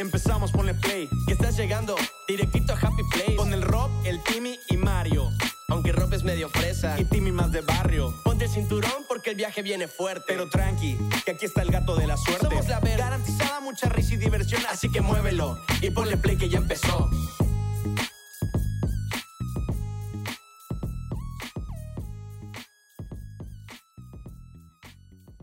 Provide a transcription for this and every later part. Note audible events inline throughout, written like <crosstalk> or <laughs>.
empezamos, ponle play. Que estás llegando directito a Happy Place. Con el Rob, el Timmy y Mario. Aunque Rob es medio fresa y Timmy más de barrio. Ponte el cinturón porque el viaje viene fuerte. Pero tranqui, que aquí está el gato de la suerte. Somos la ver, garantizada mucha risa y diversión. Así que muévelo y ponle play que ya empezó.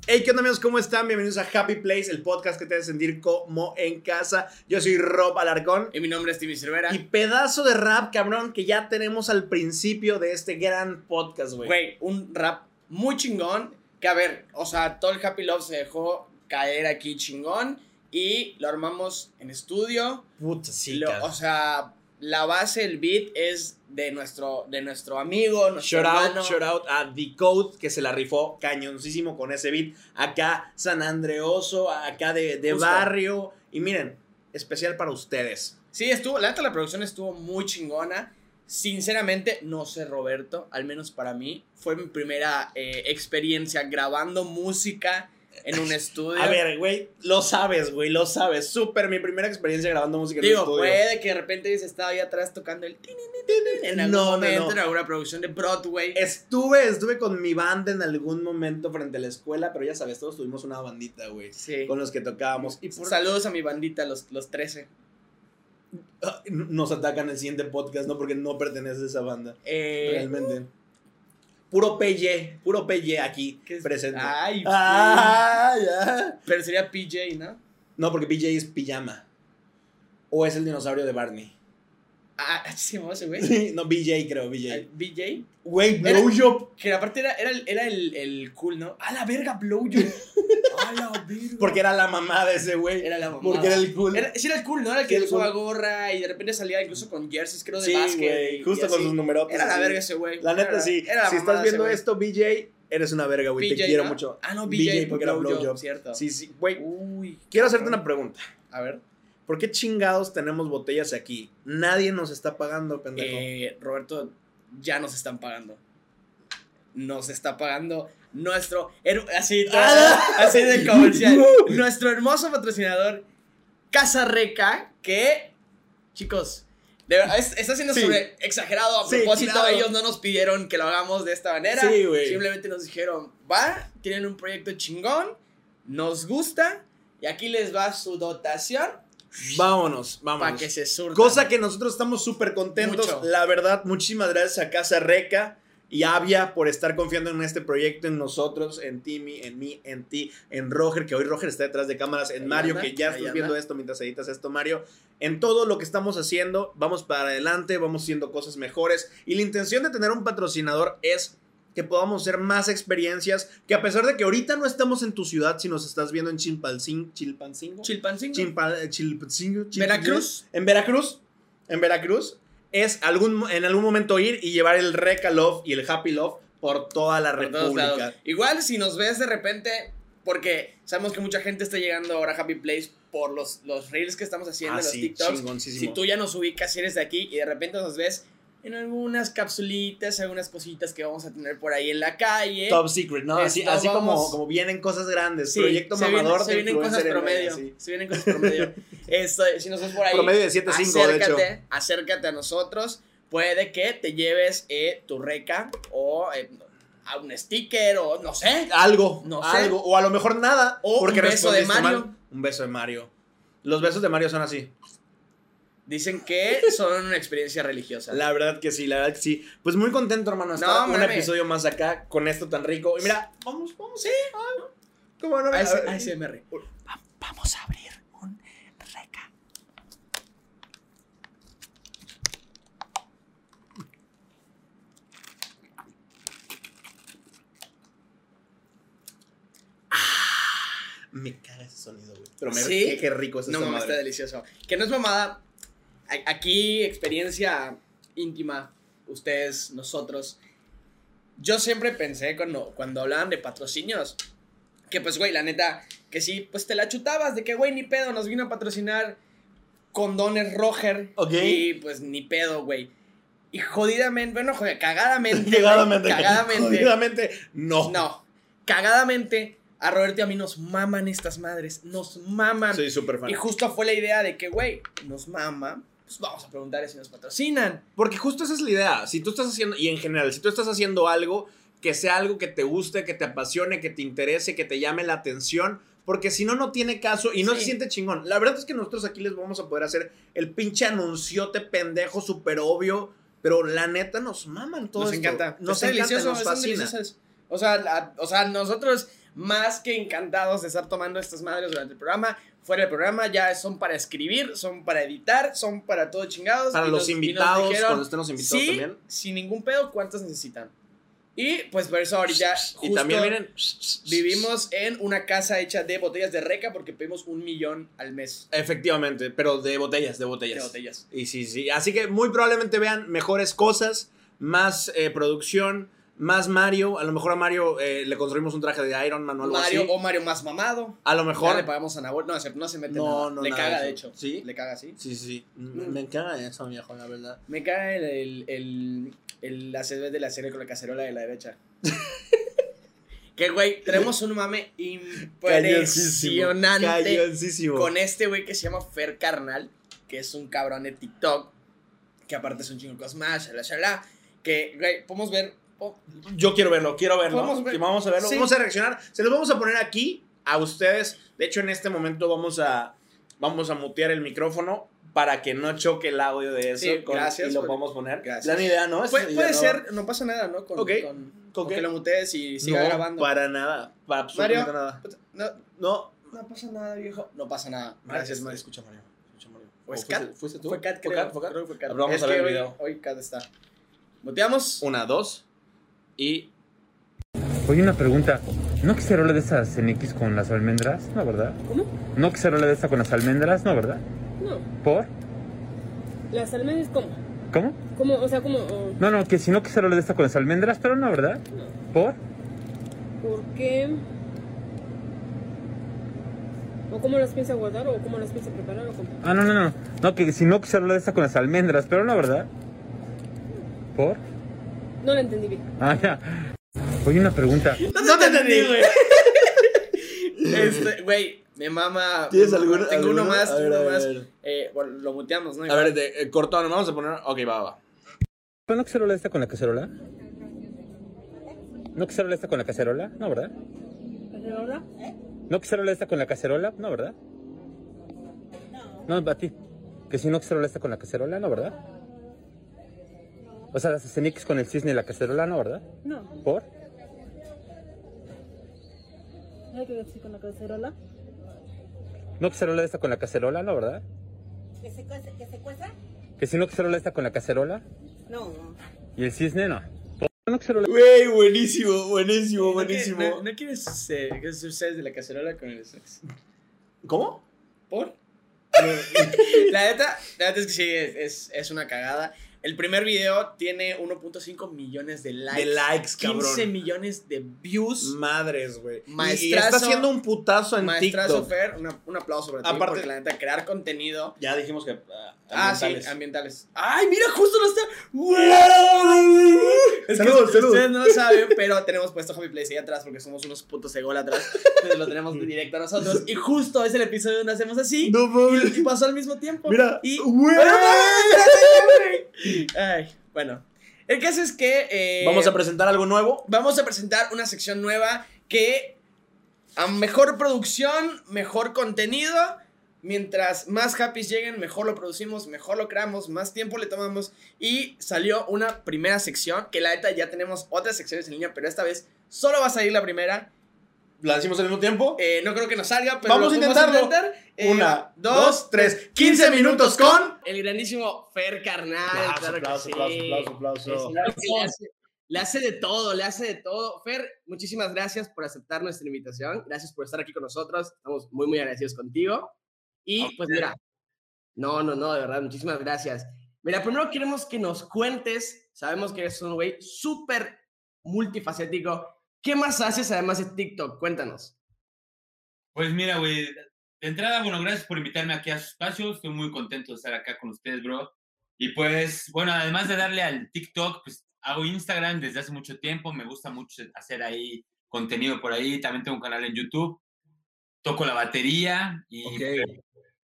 Hey, ¿qué onda amigos? ¿Cómo están? Bienvenidos a Happy Place, el podcast que te hace sentir como en casa. Yo soy Rob Alarcón. Y mi nombre es Timmy Cervera. Y pedazo de rap, cabrón, que ya tenemos al principio de este gran podcast, güey. Güey, un rap muy chingón. Que a ver, o sea, todo el Happy Love se dejó caer aquí chingón. Y lo armamos en estudio. Puta, sí, Lo- o sea, la base, el beat es de nuestro, de nuestro amigo, nuestro Shout out, hermano. shout out a The Code que se la rifó cañoncísimo con ese beat. Acá San Andreoso, acá de, de barrio. Y miren, especial para ustedes. Sí, estuvo, la neta la producción estuvo muy chingona. Sinceramente, no sé, Roberto, al menos para mí, fue mi primera eh, experiencia grabando música en un estudio. A ver, güey, lo sabes, güey, lo sabes. Súper mi primera experiencia grabando música en Digo, el estudio. puede que de repente hubiese estado ahí atrás tocando el en algún No, no, momento, no. en alguna producción de Broadway. Estuve, estuve con mi banda en algún momento frente a la escuela, pero ya sabes, todos tuvimos una bandita, güey. Sí. Con los que tocábamos. Y por- Saludos a mi bandita, los, los 13. Ah, nos atacan el siguiente podcast, ¿no? Porque no pertenece a esa banda. Eh, Realmente. Puro PY, puro PY aquí presente. Ay, Ah, ya. pero sería PJ, ¿no? No, porque PJ es pijama. O es el dinosaurio de Barney. Ah, se llamaba ese güey. no, BJ creo, BJ. BJ. Güey, blowjob. Que aparte era, era, era el, el cool, ¿no? A la verga, blowjob. <laughs> A la verga. Porque era la mamá de ese güey. Era la mamá. Porque era el cool. Era, sí, era el cool, ¿no? Era el Sí, que el usaba cool. gorra y de repente salía incluso con jerseys, creo, de sí, básquet. y- Justo y con sus numerotes. Era la verga ese güey. La neta, Era- sí. era la si estás viendo esto, BJ, eres una verga, güey. Te BJ, quiero ¿no? mucho. Ah, no, BJ, BJ, porque era blowjob, blowjob. cierto. Sí, sí. Güey, Uy. quiero hacerte una pregunta. A ver. ¿Por qué chingados tenemos botellas aquí? Nadie nos está pagando, pendejo. Eh, Roberto, ya nos están pagando. Nos está pagando nuestro. <laughs> Así, así de comercial. nuestro hermoso patrocinador, Casa Reca, que. Chicos. De verdad, es- está siendo Sí. sobre exagerado a Sí, propósito. claro. Ellos no nos pidieron que lo hagamos de esta manera. Sí. Simplemente nos dijeron, va, tienen un proyecto chingón, nos gusta, y aquí les va su dotación Vámonos, para vámonos. que se surtan. Cosa que nosotros estamos súper contentos. Mucho. La verdad, muchísimas gracias a Casa Reca y Avia por estar confiando en este proyecto, en nosotros, en Timmy, en mí, en ti, en Roger, que hoy Roger está detrás de cámaras, en Mario, anda, que ya estás anda. viendo esto mientras editas esto, Mario. En todo lo que estamos haciendo, vamos para adelante, vamos haciendo cosas mejores. Y la intención de tener un patrocinador es que podamos hacer más experiencias, que a pesar de que ahorita no estamos en tu ciudad, si nos estás viendo en Chilpancingo, Chilpancingo, Chilpancingo. Chilpancingo, Chilpancingo. Veracruz. En Veracruz. En Veracruz. Es algún, en algún momento ir y llevar el Reca Love y el Happy Love por toda la Por. República. Igual si nos ves de repente, porque sabemos que mucha gente está llegando ahora a Happy Place por los, los reels que estamos haciendo, Ah, los sí, TikToks. Si tú ya nos ubicas, si eres de aquí y de repente nos ves en algunas capsulitas, algunas cositas que vamos a tener por ahí en la calle. Top secret, ¿no? Así, Esto así como, vamos- como vienen cosas grandes. Sí, proyecto se viene- mamador se vienen cosas promedio. sí. Se vienen cosas promedio. <laughs> Esto, si nos ves por ahí, Promedio de 7.5, de hecho. acércate, acércate a nosotros. Puede que te lleves eh, tu reca o eh, a un sticker o no sé. Algo, No sé. algo. O a lo mejor nada. O porque un beso de Mario. mal. Un beso de Mario. Los besos de Mario son así. Dicen que son una experiencia religiosa. La verdad que sí, la verdad que sí. Pues muy contento, hermano, estar No, un episodio más acá con esto tan rico. Y mira, vamos, vamos. Sí. ¿Cómo no? A AS-. ASMR. Vamos a abrir un reca. Me caga ese sonido, güey. Pero me ¿Sí? qué, qué rico es No madre. está delicioso. Que no es mamada. Aquí, experiencia íntima. Ustedes, nosotros. Yo siempre pensé cuando, cuando hablaban de patrocinios. Que pues, güey, la neta, que sí, pues te la chutabas de que, güey, ni pedo, nos vino a patrocinar condones Roger. Ok. Y pues ni pedo, güey. Y jodidamente, bueno, joder, cagadamente. <laughs> Cagadamente. Cagadamente. Jodidamente, no. No. Cagadamente, A Roberto y a mí nos maman estas madres, nos maman. Sí, súper fan. y justo fue la idea de que, güey, nos mama, pues vamos a preguntarle si nos patrocinan. Porque justo esa es la idea. Si tú estás haciendo, y en general, si tú estás haciendo algo, que sea algo que te guste, que te apasione, que te interese, que te llame la atención. Porque si no, no tiene caso y no Sí. se siente chingón. La verdad es que nosotros aquí les vamos a poder hacer el pinche anunciote pendejo, súper obvio. Pero la neta nos maman todo nos esto. encanta. Nos Está encanta, delicioso, nos fascina. O sea, la- o sea, nosotros más que encantados de estar tomando estas madres durante el programa, fuera del programa, ya son para escribir, son para editar, son para todo chingados. Para Y los nos- y nos invitados, dijeron, cuando estén los invitados sí, también. sin ningún pedo, ¿cuántos necesitan? Y pues por eso ahorita Y también miren. vivimos en una casa hecha de botellas de reca porque pedimos un millón al mes Efectivamente, pero de botellas, de de botellas. botellas. Y sí, sí. Así que muy probablemente vean mejores cosas, más eh, producción, más Mario. A lo mejor a Mario eh, le construimos un traje de Iron Man o algo Mario así. o Mario más mamado. A lo Ya mejor. le pagamos a Nahuel. No, es cierto, no se mete No, nada. no, Le nada caga, de hecho. ¿Sí? Le caga, sí. Sí, sí. Mm. Me encanta eso, viejo, la verdad. Me cae el, el, el, el la de la serie con la cacerola de la derecha. <laughs> que, güey, tenemos un mame impresionante Cañoncísimo. con este güey que se llama Fer Carnal, que es un cabrón de TikTok, que aparte es un chingo con Smash, shala, shala, que, güey, podemos ver... Yo quiero verlo, quiero verlo. Vamos a ver. Vamos a verlo. Sí. Vamos a reaccionar. Se los vamos a poner aquí a ustedes. De hecho, en este momento vamos a, vamos a mutear el micrófono para que no choque el audio de eso. Sí, con- gracias Y lo podemos poner. gracias. Gran idea, ¿no? Puede, puede idea, ser, no pasa nada, ¿no? Con, Ok. con, ¿Con qué? que lo mutees y siga no, grabando. para nada. Para absolutamente nada. No, No. no pasa nada, viejo. No pasa nada. Gracias, Mario. Escucha, Mario. Escucha, Mario. ¿O es ¿O Kat? fuiste, fuiste tú? Fue Kat, ¿Fue creo. Kat? ¿Fue Kat? Creo que fue Kat. Vamos Es a ver el hoy- video. Hoy Kat está. ¿Muteamos? Una, dos. Y. Oye, una pregunta. ¿No cacerola de esas CNX con las almendras? No, ¿verdad? ¿Cómo? ¿No cacerola de esa con las almendras? No, ¿verdad? No. ¿Por? Las almendras, ¿cómo? ¿Cómo? ¿Cómo? O sea, ¿cómo? oh, No, no, que si no cacerola de esta con las almendras, pero no, ¿verdad? no. ¿Por? ¿Por qué? ¿O cómo las piensa guardar? ¿O cómo las piensa preparar? ¿O cómo? Ah, no, no, no. No, que si no cacerola de esta con las almendras, pero no, ¿verdad? ¿Por? No la entendí bien. Ah, ya. Oye, una pregunta. No te entendí, güey. Este, güey, me mama. ¿Tienes me mama. alguno- Tengo uno más, A tengo ver, uno a ver, más. a ver. Eh, bueno, lo muteamos, ¿no? A ver, de, eh, cortón, vamos a poner. Ok, va, va. ¿No cacerola de esta con la cacerola? ¿No cacerola esta con la cacerola? No, ¿verdad? ¿Cacerola? ¿No cacerola esta con la cacerola? No, ¿verdad? No. No, a ti. Que si no cacerola esta con la cacerola, no, ¿verdad? O sea, las CNX con el cisne y la cacerola, no, ¿verdad? No. ¿Por? ¿No hay que ver si con la cacerola? ¿No cacerola esta con la cacerola, no, ¿verdad? ¿Que se, cuece- que se cueza? Que si no cacerola esta con la cacerola No. y el cisne, no. ¿Por qué no cacerola? Güey, buenísimo, buenísimo, ¿No buenísimo. quieres- ¿No, no quieres eh, que se ustedes de la cacerola con el sex? ¿Cómo? ¿Por? <laughs> la neta, la neta es que sí, es, es, es una cagada. El primer video tiene 1.5 millones de likes. De likes, 15 cabrón. millones de views. Madres, güey. Y- está haciendo un putazo en Maestrazo TikTok. Fer, una- un aplauso para ti, Aparte- porque la neta, crear contenido. Ya dijimos que. Ah, sí, ambientales. ¡Ay, mira, justo lo está! ¡Wow! Es que ustedes no lo saben, pero tenemos puesto Happy Place ahí atrás porque somos unos putos ególatras. <laughs> Entonces lo tenemos directo a nosotros. Y justo es el episodio donde hacemos así. No mames. Y pasó al mismo tiempo. Mira. Y. Ay, bueno. El caso es que. eh, Vamos a presentar algo nuevo. vamos a presentar una sección nueva que. A mejor producción, mejor contenido. Mientras más happys lleguen, mejor lo producimos, mejor lo creamos, más tiempo le tomamos. Y salió una primera sección, que la neta ya tenemos otras secciones en línea, pero esta vez solo va a salir la primera. ¿La decimos al mismo tiempo? Eh, no creo que nos salga, pero Vamos lo a intentarlo. intentar. Eh, Una, dos, tres. 15 minutos con. El grandísimo Fer Carnal. Aplauso, claro que aplauso, sí. aplauso, aplauso, aplauso. Le hace de todo, le hace de todo. Fer, muchísimas gracias por aceptar nuestra invitación. Gracias por estar aquí con nosotros. Estamos muy, muy agradecidos contigo. Y pues mira, no, no, no, de verdad, muchísimas gracias. Mira, primero queremos que nos cuentes. Sabemos que eres un güey súper multifacético. ¿Qué más haces además de TikTok? Cuéntanos. Pues mira, güey, de entrada, bueno, gracias por invitarme aquí a su espacio. Estoy muy contento de estar acá con ustedes, bro. Y pues, bueno, además de darle al TikTok, pues hago Instagram desde hace mucho tiempo. Me gusta mucho hacer ahí contenido por ahí. También tengo un canal en YouTube. Toco la batería y Ok.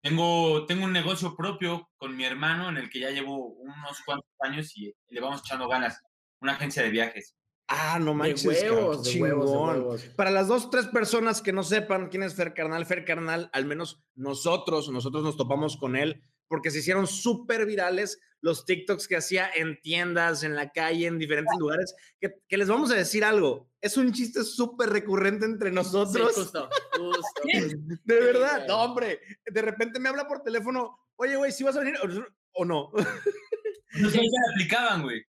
Tengo, tengo un negocio propio con mi hermano en el que ya llevo unos cuantos años y le vamos echando ganas. Una agencia de viajes. Ah, no De manches, huevos, de huevos, de chingón. huevos. Para las dos, tres personas que no sepan quién es Fer Carnal, Fer Carnal, al menos nosotros, nosotros nos topamos con él porque se hicieron súper virales los TikToks que hacía en tiendas, en la calle, en diferentes lugares, que, que les vamos a decir algo, es un chiste súper recurrente entre Sí, nosotros. justo, justo. <laughs> de verdad, no, hombre, de repente me habla por teléfono, oye, güey, si vas a venir o- o no. <laughs> No la aplicaban, güey.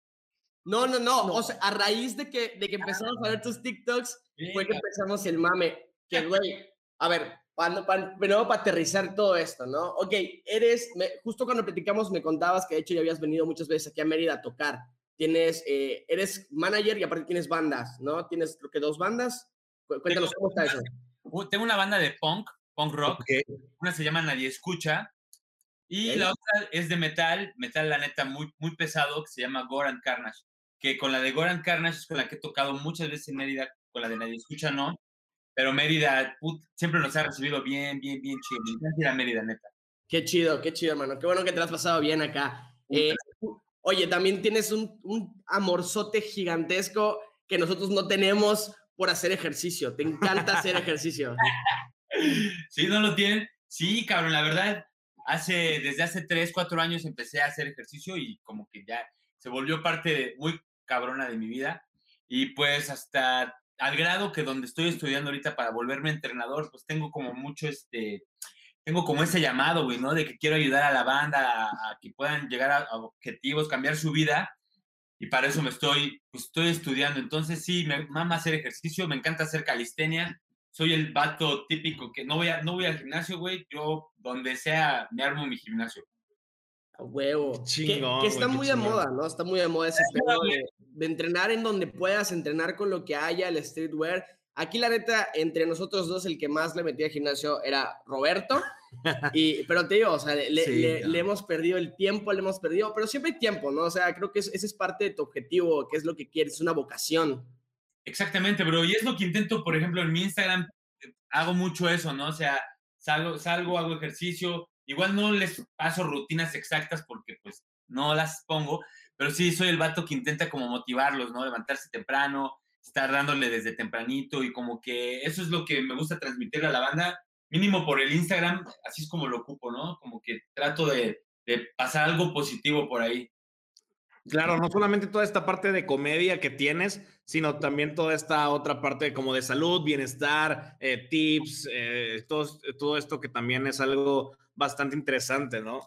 No, no, no, O sea, a raíz de que, de que empezamos a ver tus TikToks, fue que empezamos el mame. Que, güey, a ver, para, para, primero para aterrizar todo esto, ¿no? Ok, eres, me- justo cuando platicamos me contabas que de hecho ya habías venido muchas veces aquí a Mérida a tocar. Tienes, eh, eres manager y aparte tienes bandas, ¿no? Tienes creo que dos bandas. Cu- Cuéntanos Tengo cómo está eso. Tengo una banda de punk, punk rock. Una se llama Nadie Escucha. Y la otra es de metal, metal la neta muy, muy pesado, que se llama Goran Carnage. Que con la de Goran Carnage es con la que he tocado muchas veces en Mérida, con la de Nadie Escucha no. Pero Mérida put, siempre nos ha recibido bien, bien, bien chido. Me encanta ir a Mérida, neta. Qué chido, qué chido, hermano. Qué bueno que te has pasado bien acá. Eh, oye, también tienes un, un amorzote gigantesco que nosotros no tenemos por hacer ejercicio. Te encanta hacer <laughs> ejercicio. ¿Sí? ¿No lo tienen? Sí, cabrón, la verdad, hace, desde hace 3, 4 años empecé a hacer ejercicio y como que ya se volvió parte de- muy cabrona de mi vida. Y pues hasta al grado que donde estoy estudiando ahorita para volverme entrenador, pues tengo como mucho este, tengo como ese llamado, güey, ¿no? De que quiero ayudar a la banda a, que puedan llegar a, objetivos, cambiar su vida. Y para eso me estoy, pues estoy estudiando. Entonces sí, me mama hacer ejercicio, me encanta hacer calistenia soy el vato típico que no voy, no voy al gimnasio, güey. Yo, donde sea, me armo mi gimnasio. A huevo. Que- chingón, que, está güey, qué muy de moda, ¿no? Está muy de moda ese pedo de, de entrenar en donde puedas, entrenar con lo que haya, el streetwear. Aquí, la neta, entre nosotros dos, el que más le metía al gimnasio era Roberto. <laughs> Y, pero te digo, o sea, le, Sí, le- le hemos perdido el tiempo, le hemos perdido, pero siempre hay tiempo, ¿no? O sea, creo que es- ese es parte de tu objetivo, que es lo que quieres, es una vocación. Exactamente, bro. Y es lo que intento, por ejemplo, en mi Instagram, eh, hago mucho eso, ¿no? O sea, salgo, salgo, hago ejercicio. Igual no les paso rutinas exactas porque, pues, no las pongo, pero sí soy el vato que intenta como motivarlos, ¿no? Levantarse temprano, estar dándole desde tempranito y como que eso es lo que me gusta transmitirle a la banda, mínimo por el Instagram, así es como lo ocupo, ¿no? Como que trato de, de pasar algo positivo por ahí. Claro, no solamente toda esta parte de comedia que tienes, sino también toda esta otra parte como de salud, bienestar, eh, tips, eh, todo, todo esto que también es algo bastante interesante, ¿no?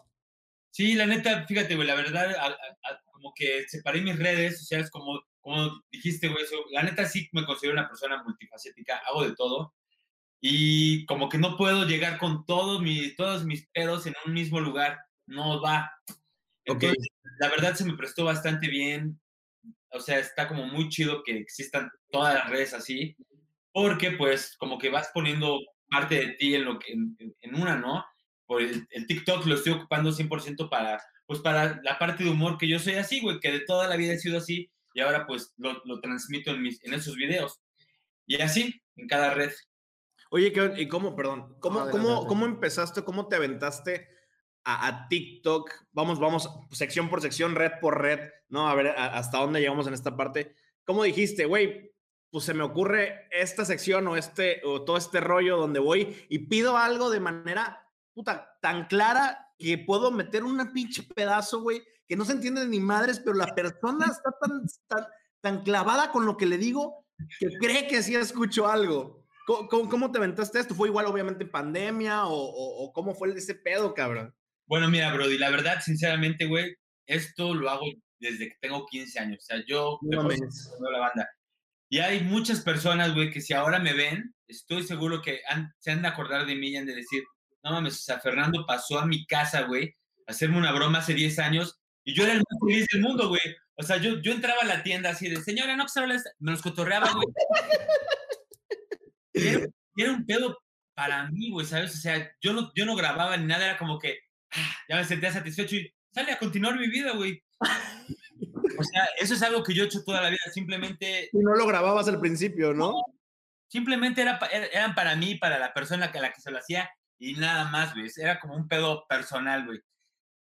Sí, la neta, fíjate, güey, la verdad, a- a- como que separé mis redes sociales, como, como dijiste, güey, eso, la neta sí me considero una persona multifacética, hago de todo, y como que no puedo llegar con todo mi, todos mis pedos en un mismo lugar, no va. Ok. Entonces, la verdad se me prestó bastante bien, o sea, está como muy chido que existan todas las redes así, porque pues como que vas poniendo parte de ti en, lo que, en una, ¿no? Por el, el TikTok lo estoy ocupando 100% para, pues para la parte de humor que yo soy así, güey, que de toda la vida he sido así, y ahora pues lo, lo transmito en, mis, en esos videos. Y así, en cada red. Oye, ¿qué- ¿y cómo, perdón, cómo, Adelante, cómo, adelante. cómo empezaste, cómo te aventaste a, a TikTok? Vamos, vamos, sección por sección, red por red, ¿no? A ver a- hasta dónde llegamos en esta parte. ¿Cómo dijiste, güey? Pues se me ocurre esta sección o este, o todo este rollo donde voy y pido algo de manera, puta, tan clara que puedo meter un pinche pedazo, güey, que no se entiende ni madres, pero la persona <laughs> está tan, tan, tan clavada con lo que le digo que cree que sí escucho algo. ¿Cómo, cómo, te aventaste esto? ¿Fue igual, obviamente, en pandemia o, o- o cómo fue ese pedo, cabrón? Bueno, mira, Brody, la verdad, sinceramente, güey, esto lo hago desde que tengo 15 años. O sea, yo No me la banda. Y hay muchas personas, güey, que si ahora me ven, estoy seguro que han- se han de acordar de mí y han de decir, no mames, o sea, Fernando pasó a mi casa, güey, a hacerme una broma hace 10 años y yo era el más feliz del mundo, güey. O sea, yo, yo entraba a la tienda así de, señora, no que se habla esta-". Me los cotorreaba, güey. <laughs> Era, un pedo para mí, güey, ¿sabes? O sea, yo no, yo no grababa ni nada, era como que, ah, ya me sentía satisfecho y sale a continuar mi vida, güey. O sea, eso es algo que yo he hecho toda la vida, simplemente Y no lo grababas al principio, ¿no? Simplemente era, er- eran para mí, para la persona a la que se lo hacía y nada más, güey. Era como un pedo personal, güey.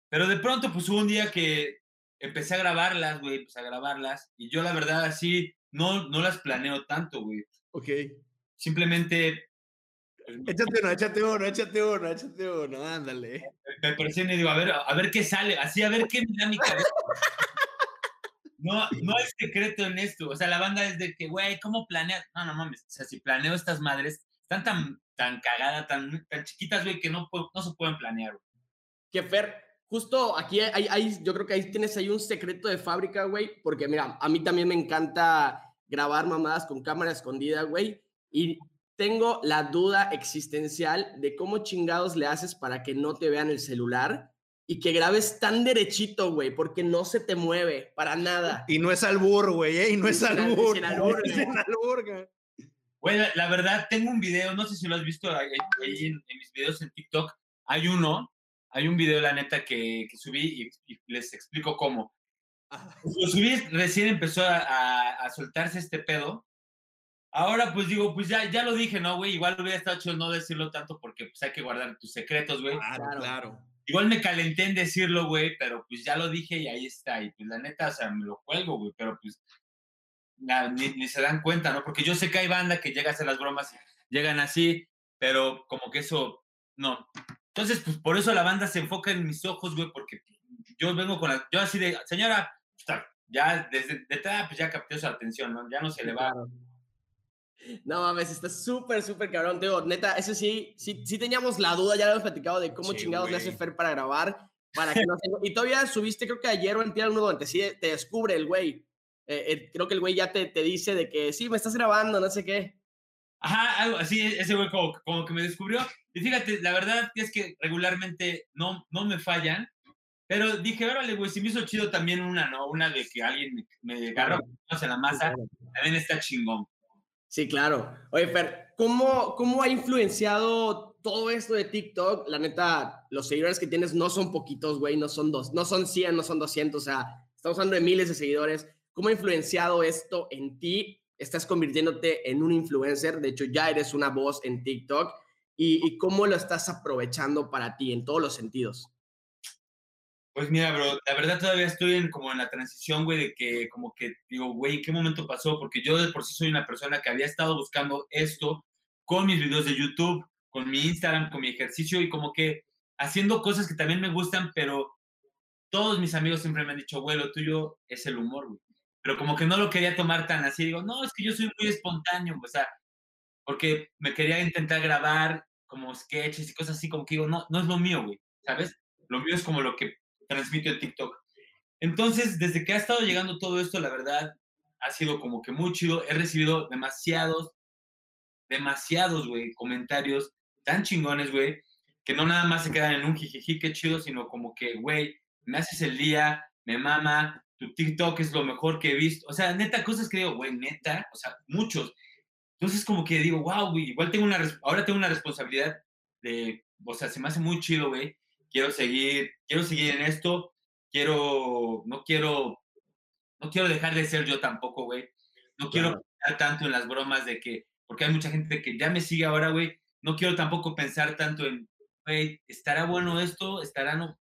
Pero de pronto, pues hubo un día que empecé a grabarlas, güey, empecé a grabarlas. Y yo, la verdad, así, no, no las planeo tanto, güey. Ok. Simplemente pues, me- Échate uno, échate uno, échate uno, échate uno, ándale. me presiono y digo, a ver, a ver qué sale, así, a ver qué me da mi cabeza. No, no hay secreto en esto. O sea, la banda es de que, güey, ¿cómo planeas? No, no mames. O sea, si planeo estas madres, están tan, tan cagadas, tan, tan chiquitas, güey, que no, no se pueden planear. güey. Que Fer, justo aquí hay, hay- yo creo que ahí tienes ahí un secreto de fábrica, güey, porque mira, a mí también me encanta grabar mamadas con cámara escondida, güey, y tengo la duda existencial de cómo chingados le haces para que no te vean el celular y que grabes tan derechito, güey, porque no se te mueve para nada. Y no es albur, güey, ¿eh? Y no es albur. Es <laughs> albur, güey. Güey, la, la verdad, tengo un video, no sé si lo has visto ahí, ahí en, en mis videos en TikTok. Hay uno, hay un video, la neta, que, que subí y, y les explico cómo. Lo subí, recién empezó a, a- a soltarse este pedo. Ahora, pues digo, pues ya, ya lo dije, ¿no, güey? Igual hubiera estado chido no decirlo tanto porque pues hay que guardar tus secretos, güey. Claro, Claro. claro. Igual me calenté en decirlo, güey, pero pues ya lo dije y ahí está. Y pues la neta, o sea, me lo cuelgo, güey, pero pues na- ni, ni se dan cuenta, ¿no? Porque yo sé que hay banda que llega a hacer las bromas y llegan así, pero como que eso, no. Entonces, pues por eso la banda se enfoca en mis ojos, güey, porque yo vengo con la, yo así de, señora, está, ya desde de entrada, pues ya capté su atención, ¿no? Ya no se le va. No mames, está súper, súper cabrón. Te digo, neta, eso sí, sí, sí teníamos la duda, ya lo hemos platicado de cómo Sí, chingados le hace. Fer para grabar, para que no se- Y todavía subiste, creo que ayer o en uno donde sí te descubre el güey. Eh, eh, creo que el güey ya te, te dice de que sí, me estás grabando, no sé qué. Ajá, algo así, ese güey como, como que me descubrió. Y fíjate, la verdad es que regularmente no, no me fallan, pero dije, órale, güey, si me hizo chido también una, ¿no? Una de que alguien me, me agarra en la masa, también está chingón. Sí, claro. Oye, Fer, ¿cómo, ¿cómo ha influenciado todo esto de TikTok? La neta, los seguidores que tienes no son poquitos, güey, no son dos, no son 100, no son 200, o sea, estamos hablando de miles de seguidores. ¿Cómo ha influenciado esto en ti? Estás convirtiéndote en un influencer, de hecho ya eres una voz en TikTok. ¿Y, y cómo lo estás aprovechando para ti en todos los sentidos? Pues mira, bro, la verdad todavía estoy en, como en la transición, güey, de que como que digo, güey, ¿en qué momento pasó? Porque yo de por sí soy una persona que había estado buscando esto con mis videos de YouTube, con mi Instagram, con mi ejercicio y como que haciendo cosas que también me gustan, pero todos mis amigos siempre me han dicho, güey, lo tuyo es el humor, güey. Pero como que no lo quería tomar tan así, digo, no, es que yo soy muy espontáneo, o sea, porque me quería intentar grabar como sketches y cosas así, como que digo, no, no es lo mío, güey, ¿sabes? Lo mío es como lo que transmito en TikTok. Entonces, desde que ha estado llegando todo esto, la verdad, ha sido como que muy chido. He recibido demasiados, demasiados, güey, comentarios tan chingones, güey, que no nada más se quedan en un jijiji, qué chido, sino como que, güey, me haces el día, me mama, tu TikTok es lo mejor que he visto. O sea, neta, cosas que digo, güey, neta, o sea, muchos. Entonces, como que digo, wow, güey, igual tengo una, ahora tengo una responsabilidad de, o sea, se me hace muy chido, güey. Quiero seguir, quiero seguir en esto, quiero, no quiero, no quiero dejar de ser yo tampoco, güey. No quiero pensar tanto en las bromas de que, porque hay mucha gente que ya me sigue ahora, güey. No quiero tampoco pensar tanto en, güey, ¿estará bueno esto? ¿Estará no?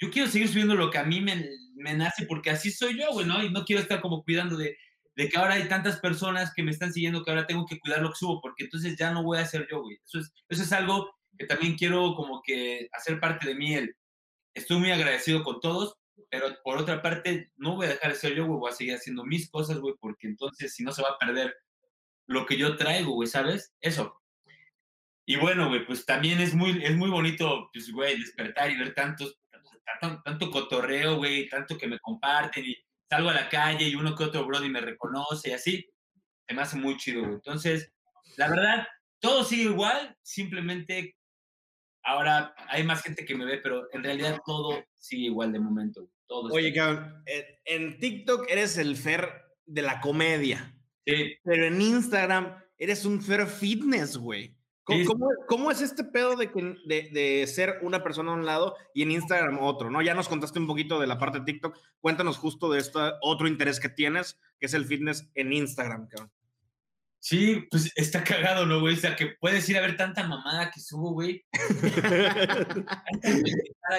Yo quiero seguir subiendo lo que a mí me, me nace porque así soy yo, güey, ¿no? Y no quiero estar como cuidando de, de que ahora hay tantas personas que me están siguiendo que ahora tengo que cuidar lo que subo, porque entonces ya no voy a ser yo, güey. Eso es, eso es algo que también quiero como que hacer parte de mí. El, estoy muy agradecido con todos, pero por otra parte no voy a dejar de ser yo, güey, voy a seguir haciendo mis cosas, güey, porque entonces si no se va a perder lo que yo traigo, güey, ¿sabes? Eso. Y bueno, güey, pues también es muy, es muy bonito, pues, güey, despertar y ver tantos, tanto, tanto cotorreo, güey, tanto que me comparten y salgo a la calle y uno que otro brody me reconoce y así, se me hace muy chido, güey. Entonces, la verdad, todo sigue igual, simplemente ahora hay más gente que me ve, pero en realidad todo sigue igual de momento. Todo Oye, cabrón, en TikTok eres el Fer de la comedia, Sí, pero en Instagram eres un Fer fitness, güey. ¿Cómo, cómo- cómo es este pedo de, que, de, de ser una persona a un lado y en Instagram otro, no? Ya nos contaste un poquito de la parte de TikTok. Cuéntanos justo de este otro interés que tienes, que es el fitness en Instagram, cabrón. Sí, pues está cagado, ¿no, güey? O sea, que puedes ir a ver tanta mamada que subo, güey. <laughs>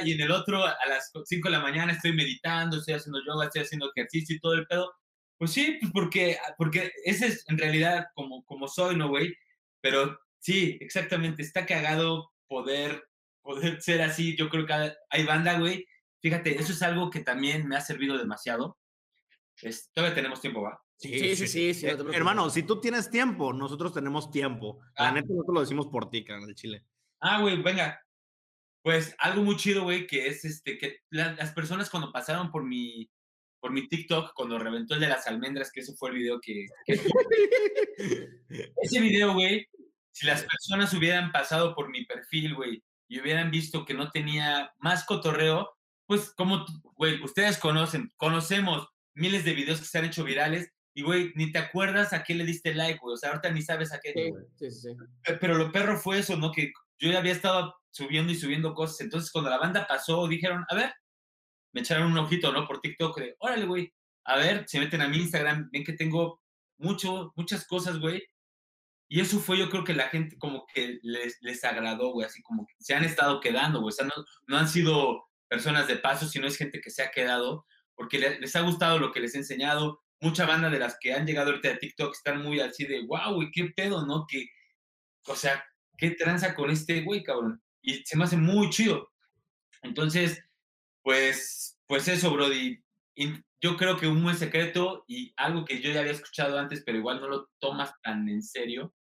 y en el otro, a las 5 de la mañana estoy meditando, estoy haciendo yoga, estoy haciendo ejercicio y todo el pedo. Pues sí, pues porque, porque ese es en realidad como, como soy, ¿no, güey? Pero sí, exactamente, está cagado poder, poder ser así. Yo creo que hay banda, güey. Fíjate, eso es algo que también me ha servido demasiado. Es, todavía tenemos tiempo, ¿va? Sí, sí, sí. sí, no te Eh, preocupes. hermano, si tú tienes tiempo, nosotros tenemos tiempo. La Ah. neta, nosotros lo decimos por ti, carnal, el chile. Ah, güey, venga. Pues algo muy chido, güey, que es este, que la- las personas cuando pasaron por mi, por mi TikTok, cuando reventó el de las almendras, que ese fue el video que... que- <laughs> ese video, güey, si las personas hubieran pasado por mi perfil, güey, y hubieran visto que no tenía más cotorreo, pues como, güey, ustedes conocen, conocemos miles de videos que se han hecho virales, y, güey, ni te acuerdas a qué le diste like, güey, o sea, ahorita ni sabes a qué. Sí, sí, sí, sí. Pe- Pero lo perro fue eso, ¿no? Que yo ya había estado subiendo y subiendo cosas. Entonces, cuando la banda pasó, dijeron, a ver, me echaron un ojito, ¿no? Por TikTok, de, órale, güey. A ver, se meten a mi Instagram, ven que tengo mucho, muchas cosas, güey. Y eso fue, yo creo que la gente como que les, les agradó, güey. Así como que se han estado quedando, güey. O sea, no, no han sido personas de paso, sino es gente que se ha quedado porque le- les ha gustado lo que les he enseñado. Mucha banda de las que han llegado ahorita de TikTok están muy así de, wow, güey, qué pedo, ¿no? Que, o sea, qué tranza con este güey, cabrón. Y se me hace muy chido. Entonces, pues, pues eso, Brody. Yo creo que un buen secreto y algo que yo ya había escuchado antes, pero igual no lo tomas tan en serio.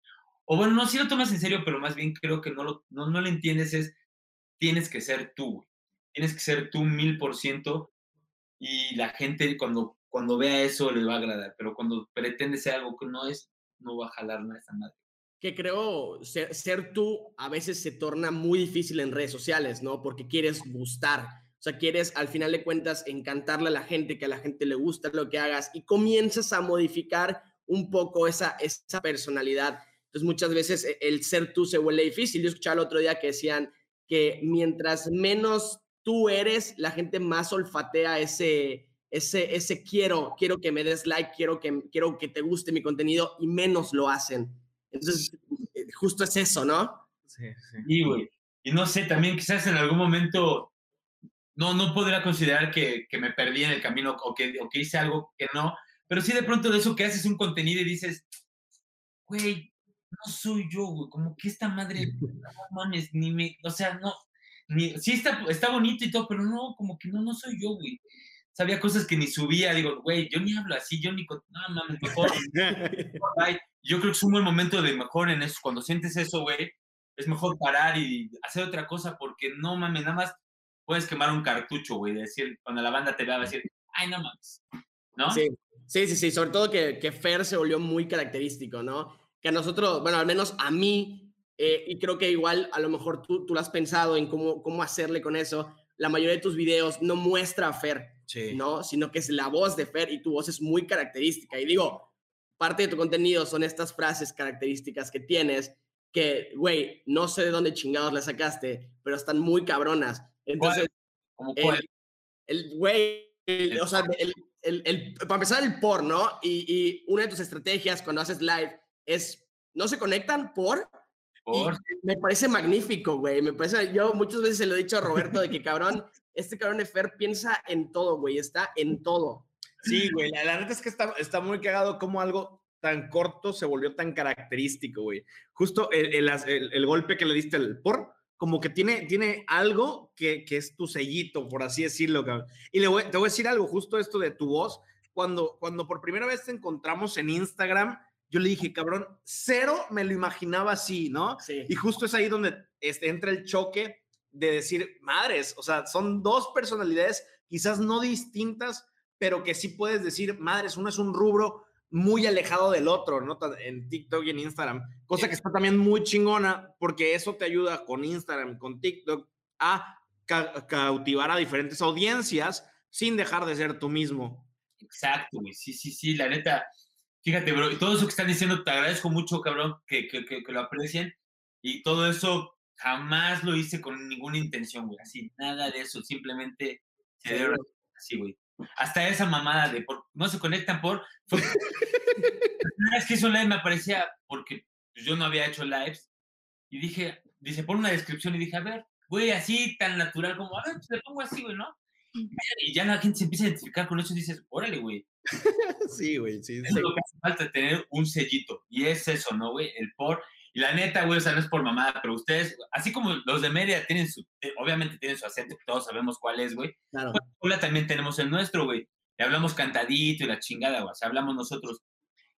O bueno, no, sí lo tomas en serio, pero más bien creo que no lo, no, no lo entiendes, es tienes que ser tú. Tienes que ser tú mil por ciento y la gente cuando, cuando vea eso le va a agradar, pero cuando pretende ser algo que no es, no va a jalar nada esa madre. que creo ser, ser tú a veces se torna muy difícil en redes sociales, ¿no? Porque quieres gustar. O sea, quieres al final de cuentas encantarle a la gente, que a la gente le gusta lo que hagas y comienzas a modificar un poco esa, esa personalidad. Entonces muchas veces e- el ser tú se vuelve difícil. Yo escuchaba el otro día que decían que mientras menos tú eres, la gente más olfatea ese, ese, ese quiero, quiero que me des like, quiero que, quiero que te guste mi contenido y menos lo hacen. Entonces, eh, justo es eso, ¿no? Sí, sí. Y, güey, y no sé, también quizás en algún momento no, no podría considerar que, que me perdí en el camino o que, o que hice algo que no, pero sí de pronto de eso que haces un contenido y dices, güey, no soy yo, güey, como que esta madre, <laughs> no mames, ni me, o sea, no, ni, sí está, está bonito y todo, pero no, como que no, no soy yo, güey. Sabía cosas que ni subía, digo, güey, yo ni hablo así, yo ni, no mames, mejor, <laughs> Bye. Yo creo que es un buen momento de mejor en eso. Cuando sientes eso, güey, es mejor parar y hacer otra cosa porque no mames, nada más puedes quemar un cartucho, güey. de Decir, cuando la banda te vea, va a decir, ay, no mames. ¿No? Sí, sí, sí, sí. Sobre todo que, que Fer se volvió muy característico, ¿no? Que a nosotros, bueno, al menos a mí, eh, y creo que igual a lo mejor tú, tú lo has pensado en cómo, cómo hacerle con eso. La mayoría de tus videos no muestra a Fer, Sí. ¿no? Sino que es la voz de Fer y tu voz es muy característica. Y digo, parte de tu contenido son estas frases características que tienes que, güey, no sé de dónde chingados las sacaste, pero están muy cabronas. Entonces, el- cuál. el güey, o sea, el, el- el- para empezar el por, ¿no? Y, y una de tus estrategias cuando haces live es, no se conectan por, Por- y me parece magnífico, güey, me parece, yo muchas veces se lo he dicho a Roberto de que cabrón, este cabrón de Fer piensa en todo, güey, está en todo. Sí, güey, la, la neta es que está, está muy cagado como algo tan corto se volvió tan característico, güey. Justo el, el- el golpe que le diste al por, como que tiene, tiene algo que, que es tu sellito, por así decirlo, cabrón. Y le voy, te voy a decir algo, justo esto de tu voz, cuando, cuando por primera vez te encontramos en Instagram, yo le dije, cabrón, cero me lo imaginaba así, ¿no? Sí. Y justo es ahí donde este, entra el choque de decir, madres, o sea, son dos personalidades quizás no distintas, pero que sí puedes decir, madres, uno es un rubro muy alejado del otro, ¿no? En TikTok y en Instagram, cosa que está también muy chingona, porque eso te ayuda con Instagram, con TikTok, a ca- cautivar a diferentes audiencias sin dejar de ser tú mismo. Exacto, güey. Sí, sí, sí, la neta. Fíjate, bro, y todo eso que están diciendo, te agradezco mucho, cabrón, que, que, que, que lo aprecien. Y todo eso jamás lo hice con ninguna intención, güey. Así, nada de eso. Simplemente se dieron así, güey. Hasta esa mamada de por, no se conectan por. Fue, <laughs> La primera vez que hizo un live me aparecía porque yo no había hecho lives y dije, dice, pon una descripción y dije, a ver, güey, así tan natural como, a ver, pues le pongo así, güey, ¿no? Y ya la gente se empieza a identificar con eso y dices, órale, güey, <laughs> Sí, güey, sí. es lo que hace falta tener un sellito. Y es eso, ¿no, güey? El por. Y la neta, güey, o sea, no es por mamada, pero ustedes, así como los de Mérida tienen su, obviamente tienen su acento, todos sabemos cuál es, güey. Claro. Pues, también tenemos el nuestro, güey. Y hablamos cantadito y la chingada, güey. O sea, hablamos nosotros.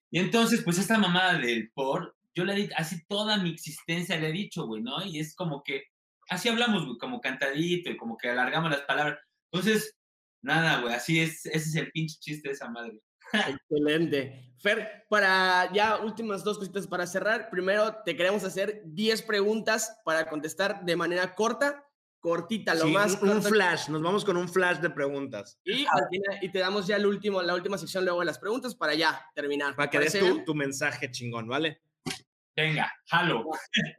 Y entonces, pues esta mamada del por, yo le di, así toda mi existencia le he dicho, güey, ¿no? Y es como que, así hablamos, güey, como cantadito y como que alargamos las palabras. Entonces, nada, güey, así es, ese es el pinche chiste de esa madre. <laughs> Excelente. Fer, para ya últimas dos cositas para cerrar. Primero, te queremos hacer 10 preguntas para contestar de manera corta, cortita, lo Sí, más un, flash, nos vamos con un flash de preguntas. Y, final- y te damos ya el último, la última sección luego de las preguntas para ya terminar. Para que des ¿Parece tu, mensaje chingón, ¿vale? Venga, jalo.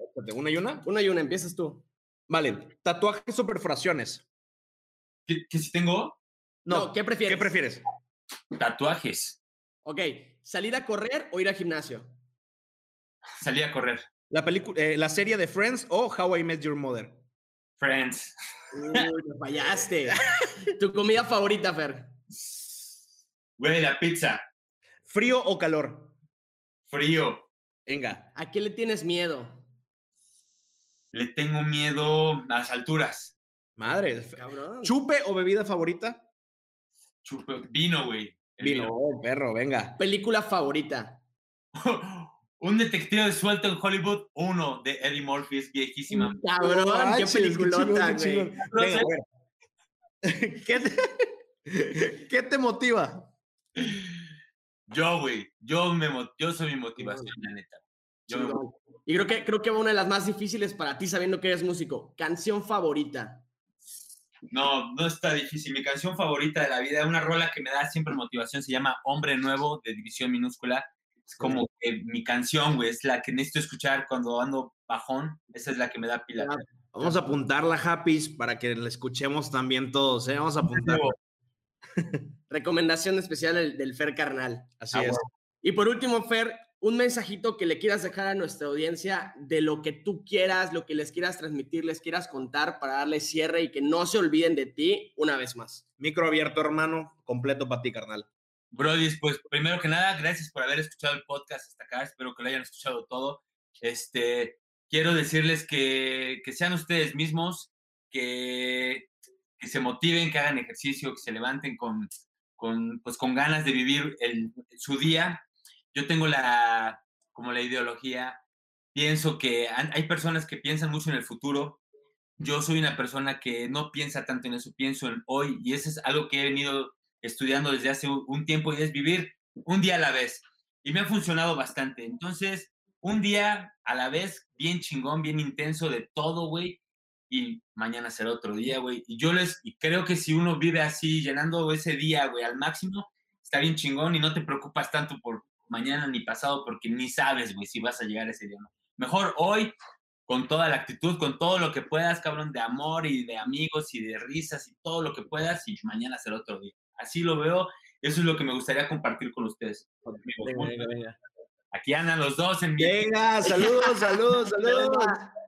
Espérate, ¿Una y una? Una y una, empiezas tú. Vale, tatuajes o perforaciones. ¿Qué, qué si tengo? No, ¿qué prefieres? ¿Qué prefieres? Tatuajes. Ok, ¿salir a correr o ir al gimnasio? Salí a correr. La, película, eh, la serie de Friends o How I Met Your Mother. Friends. Uy, me fallaste. <laughs> ¿Tu comida favorita, Fer? Güey, la pizza. ¿Frío o calor? Frío. Venga. ¿A qué le tienes miedo? Le tengo miedo a las alturas. Madre. Cabrón. ¿Chupe o bebida favorita? Chupe- Vino, güey. Vino. Oh, perro, venga. ¿Película favorita? <laughs> Un detective suelto en Hollywood, uno de Eddie Murphy, es viejísima. Cabrón, qué peliculota, güey. <laughs> ¿Qué te, <laughs> ¿Qué te motiva? Yo, güey, yo, me, mo- yo soy mi motivación, la neta. Yo me- Chingón. Y creo que, creo que va una de las más difíciles para ti sabiendo que eres músico. Canción favorita. No, no está difícil. Mi canción favorita de la vida, una rola que me da siempre motivación, se llama Hombre Nuevo, de División Minúscula. Es como que mi canción, güey, es la que necesito escuchar cuando ando bajón. Esa es la que me da pila. Vamos a apuntarla, Happy, para que la escuchemos también todos, ¿eh? Vamos a apuntarla. <laughs> Recomendación especial del, del Fer Carnal. Así Ah, es. Y por último, Fer, un mensajito que le quieras dejar a nuestra audiencia de lo que tú quieras, lo que les quieras transmitir, les quieras contar para darle cierre y que no se olviden de ti una vez más. Micro abierto, hermano. Completo para ti, carnal. Brody, pues primero que nada, gracias por haber escuchado el podcast hasta acá. Espero que lo hayan escuchado todo. Este, quiero decirles que, que sean ustedes mismos, que, que se motiven, que hagan ejercicio, que se levanten con, con, pues, con ganas de vivir el, su día. Yo tengo la, como la ideología, pienso que hay personas que piensan mucho en el futuro. Yo soy una persona que no piensa tanto en eso, pienso en hoy y eso es algo que he venido estudiando desde hace un tiempo y es vivir un día a la vez. Y me ha funcionado bastante. Entonces, un día a la vez, bien chingón, bien intenso de todo, güey. Y mañana será otro día, güey. Y yo les, y creo que si uno vive así, llenando ese día, güey, al máximo, está bien chingón y no te preocupas tanto por mañana ni pasado porque ni sabes, güey, si vas a llegar ese día o no. Mejor hoy, con toda la actitud, con todo lo que puedas, cabrón, de amor y de amigos y de risas y todo lo que puedas, y mañana será otro día. Así lo veo, eso es lo que me gustaría compartir con ustedes. amigos. Aquí andan los dos en mi Venga, saludos, saludos, <laughs> saludos.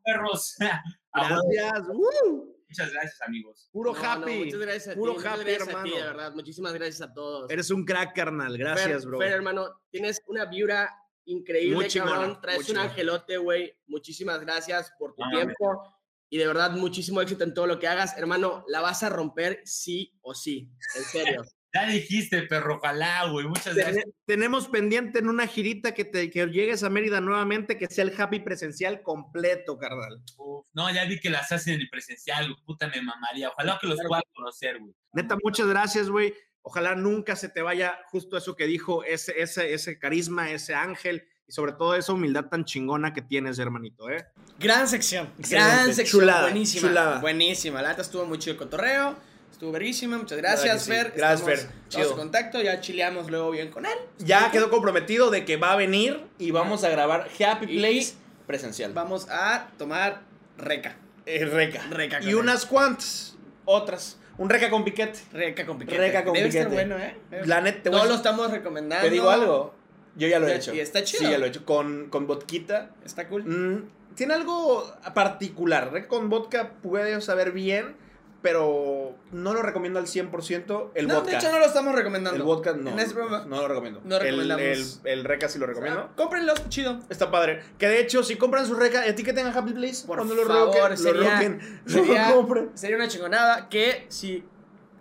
perros. <laughs> Gracias. ¡Uh! Muchas gracias, amigos. Puro No, no, happy. muchas gracias a Puro ti. happy, gracias a hermano. ti, de verdad. Muchísimas gracias a todos. Eres un crack, carnal. Gracias, Fer, bro. Fer, hermano, tienes una vibra increíble, chingona, cabrón. Traes un angelote, güey. Muchísimas gracias por tu No, tiempo. Y de verdad, muchísimo éxito en todo lo que hagas. Hermano, la vas a romper sí o sí. En serio. <laughs> Ya dijiste, perro, ojalá, güey. Muchas gracias. Tene- tenemos pendiente en una girita que, te, que llegues a Mérida nuevamente, que sea el happy presencial completo, carnal. Uf, no, ya vi que las hacen en el presencial, güey. Puta, me mamaría. Ojalá que los pueda conocer, güey. Neta, muchas gracias, güey. Ojalá nunca se te vaya justo eso que dijo, ese, ese, ese carisma, ese ángel y sobre todo esa humildad tan chingona que tienes, hermanito, ¿eh? Gran sección. Excelente. Gran sección. Chulada, buenísima. chulada. Buenísima. La neta estuvo muy chido el cotorreo. Estuvo verguísima. Muchas gracias, sí. Fer. Gracias, Fer. Chido. en contacto. Ya chileamos luego bien con él. Ya quedó comprometido de que va a venir y vamos a grabar Happy Y- Place presencial. Vamos a tomar reca. Eh, reca. Reca Y unas cuantas otras. Un reca con piquete. Reca con piquete. Reca con Debe estar piquete. bueno, ¿eh? La neta, No lo estamos recomendando. Te digo algo. Yo ya lo he hecho. y está chido. Sí, ya lo he hecho. Con, con vodquita. Está cool. Mm, tiene algo particular. ¿eh? Con vodka puede saber bien, pero no lo recomiendo al 100% el no, vodka. de hecho no lo estamos recomendando. el vodka no. En programa. No lo recomiendo. No El- recomendamos. El, el, reca sí lo recomiendo. Ah, cómprenlo, chido. Está padre. Que de hecho, si compran su reca, etiqueten a Happy Place. Por cuando lo favor, roquen, sería- lo roquen. sería- lo compren. Sería una chingonada que si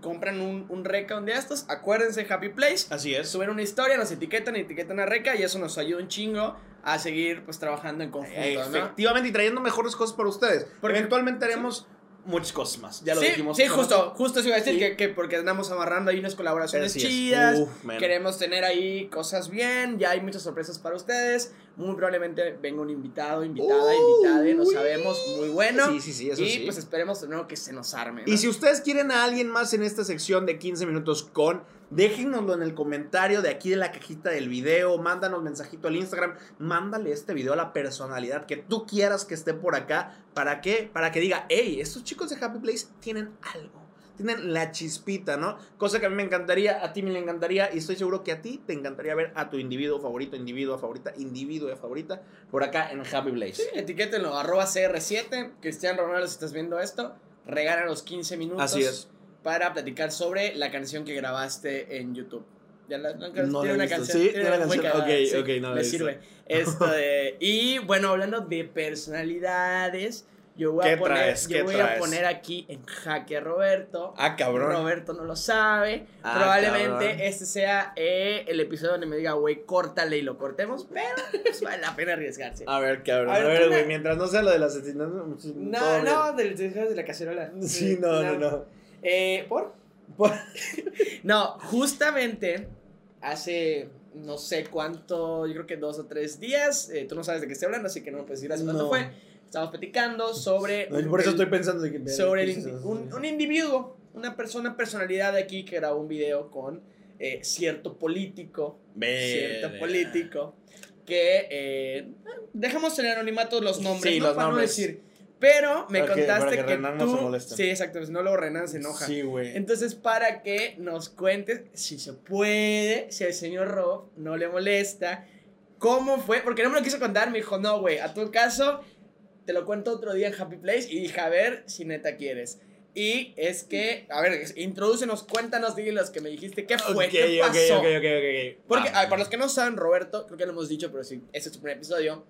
compran un, un reca un día de estos, acuérdense Happy Place. Así es. Suben una historia, nos etiquetan, etiquetan a Reca y eso nos ayuda un chingo a seguir pues trabajando en conjunto, ¿no? Efectivamente, y trayendo mejores cosas para ustedes. Porque- Eventualmente haremos muchas cosas más. Ya lo sí, dijimos. Sí, justo, justo eso iba a decir Sí. que, que porque andamos amarrando ahí unas colaboraciones Así chidas. Uf. Queremos tener ahí cosas bien, ya hay muchas sorpresas para ustedes. Muy probablemente venga un invitado, invitada, invitada, no sabemos, muy bueno. Sí, sí, sí, eso y sí. pues esperemos de nuevo que se nos arme. ¿no? Y si ustedes quieren a alguien más en esta sección de 15 minutos con, déjenoslo en el comentario de aquí de la cajita del video, mándanos mensajito al Instagram, mándale este video a la personalidad que tú quieras que esté por acá. ¿Para qué? Para que diga, hey, estos chicos de Happy Place tienen algo. Tienen la chispita, ¿no? Cosa que a mí me encantaría, a ti me encantaría, y estoy seguro que a ti te encantaría ver a tu individuo favorito, individuo favorita, individuo favorita, por acá en Happy Place. Sí, etiquétenlo, arroba CR7, Cristian Ronaldo, si estás viendo esto, regala los 15 minutos. Así es. Para platicar sobre la canción que grabaste en YouTube. Ya la, la- No tiene una visto. canción. Sí, tiene una canción. cagada, Ok, sí, ok, no Me sirve. Esto de- <laughs> y bueno, hablando de personalidades, yo voy ¿Qué a poner, traes? yo ¿Qué voy a poner aquí en jaque a Roberto. Ah, cabrón. Roberto no lo sabe. Ah, Probablemente cabrón. este sea eh, el episodio donde me diga, güey, córtale y lo cortemos, pero pues, vale la pena arriesgarse. A ver, cabrón. A A ver, ver, tú güey, mientras no sea lo del asesinato. No, no, del de la cacerola. <laughs> Sí, no, no, no. Eh, ¿Por? Por- <laughs> No, justamente hace no sé cuánto, yo creo que dos o tres días, eh, tú no sabes de qué estoy hablando, así que no me puedes decir hace cuánto No. fue. Estamos platicando sobre. No, por eso el- estoy pensando de que. sobre el un, un individuo, una persona, personalidad de aquí que grabó un video con eh, cierto político, cierto político, que eh, dejamos en el anonimato los nombres, Sí, ¿no? los para nombres. no decir. Pero me Para que- contaste para que, que Renan no se moleste. sí, exacto, si no luego Renan se enoja. Sí, güey. Entonces, para que nos cuentes, si se puede, si al señor Rob no le molesta, cómo fue, porque no me lo quiso contar, me dijo, no, güey, a tu caso, te lo cuento otro día en Happy Place, y dije, a ver si neta quieres. Y es que, a ver, introdúcenos, cuéntanos, los que me dijiste, ¿qué fue? Ok, ¿Qué ok, pasó? ok, ok, ok. Porque, Va. a ver, para los que no saben, Roberto, creo que lo hemos dicho, pero sí, este es su primer episodio.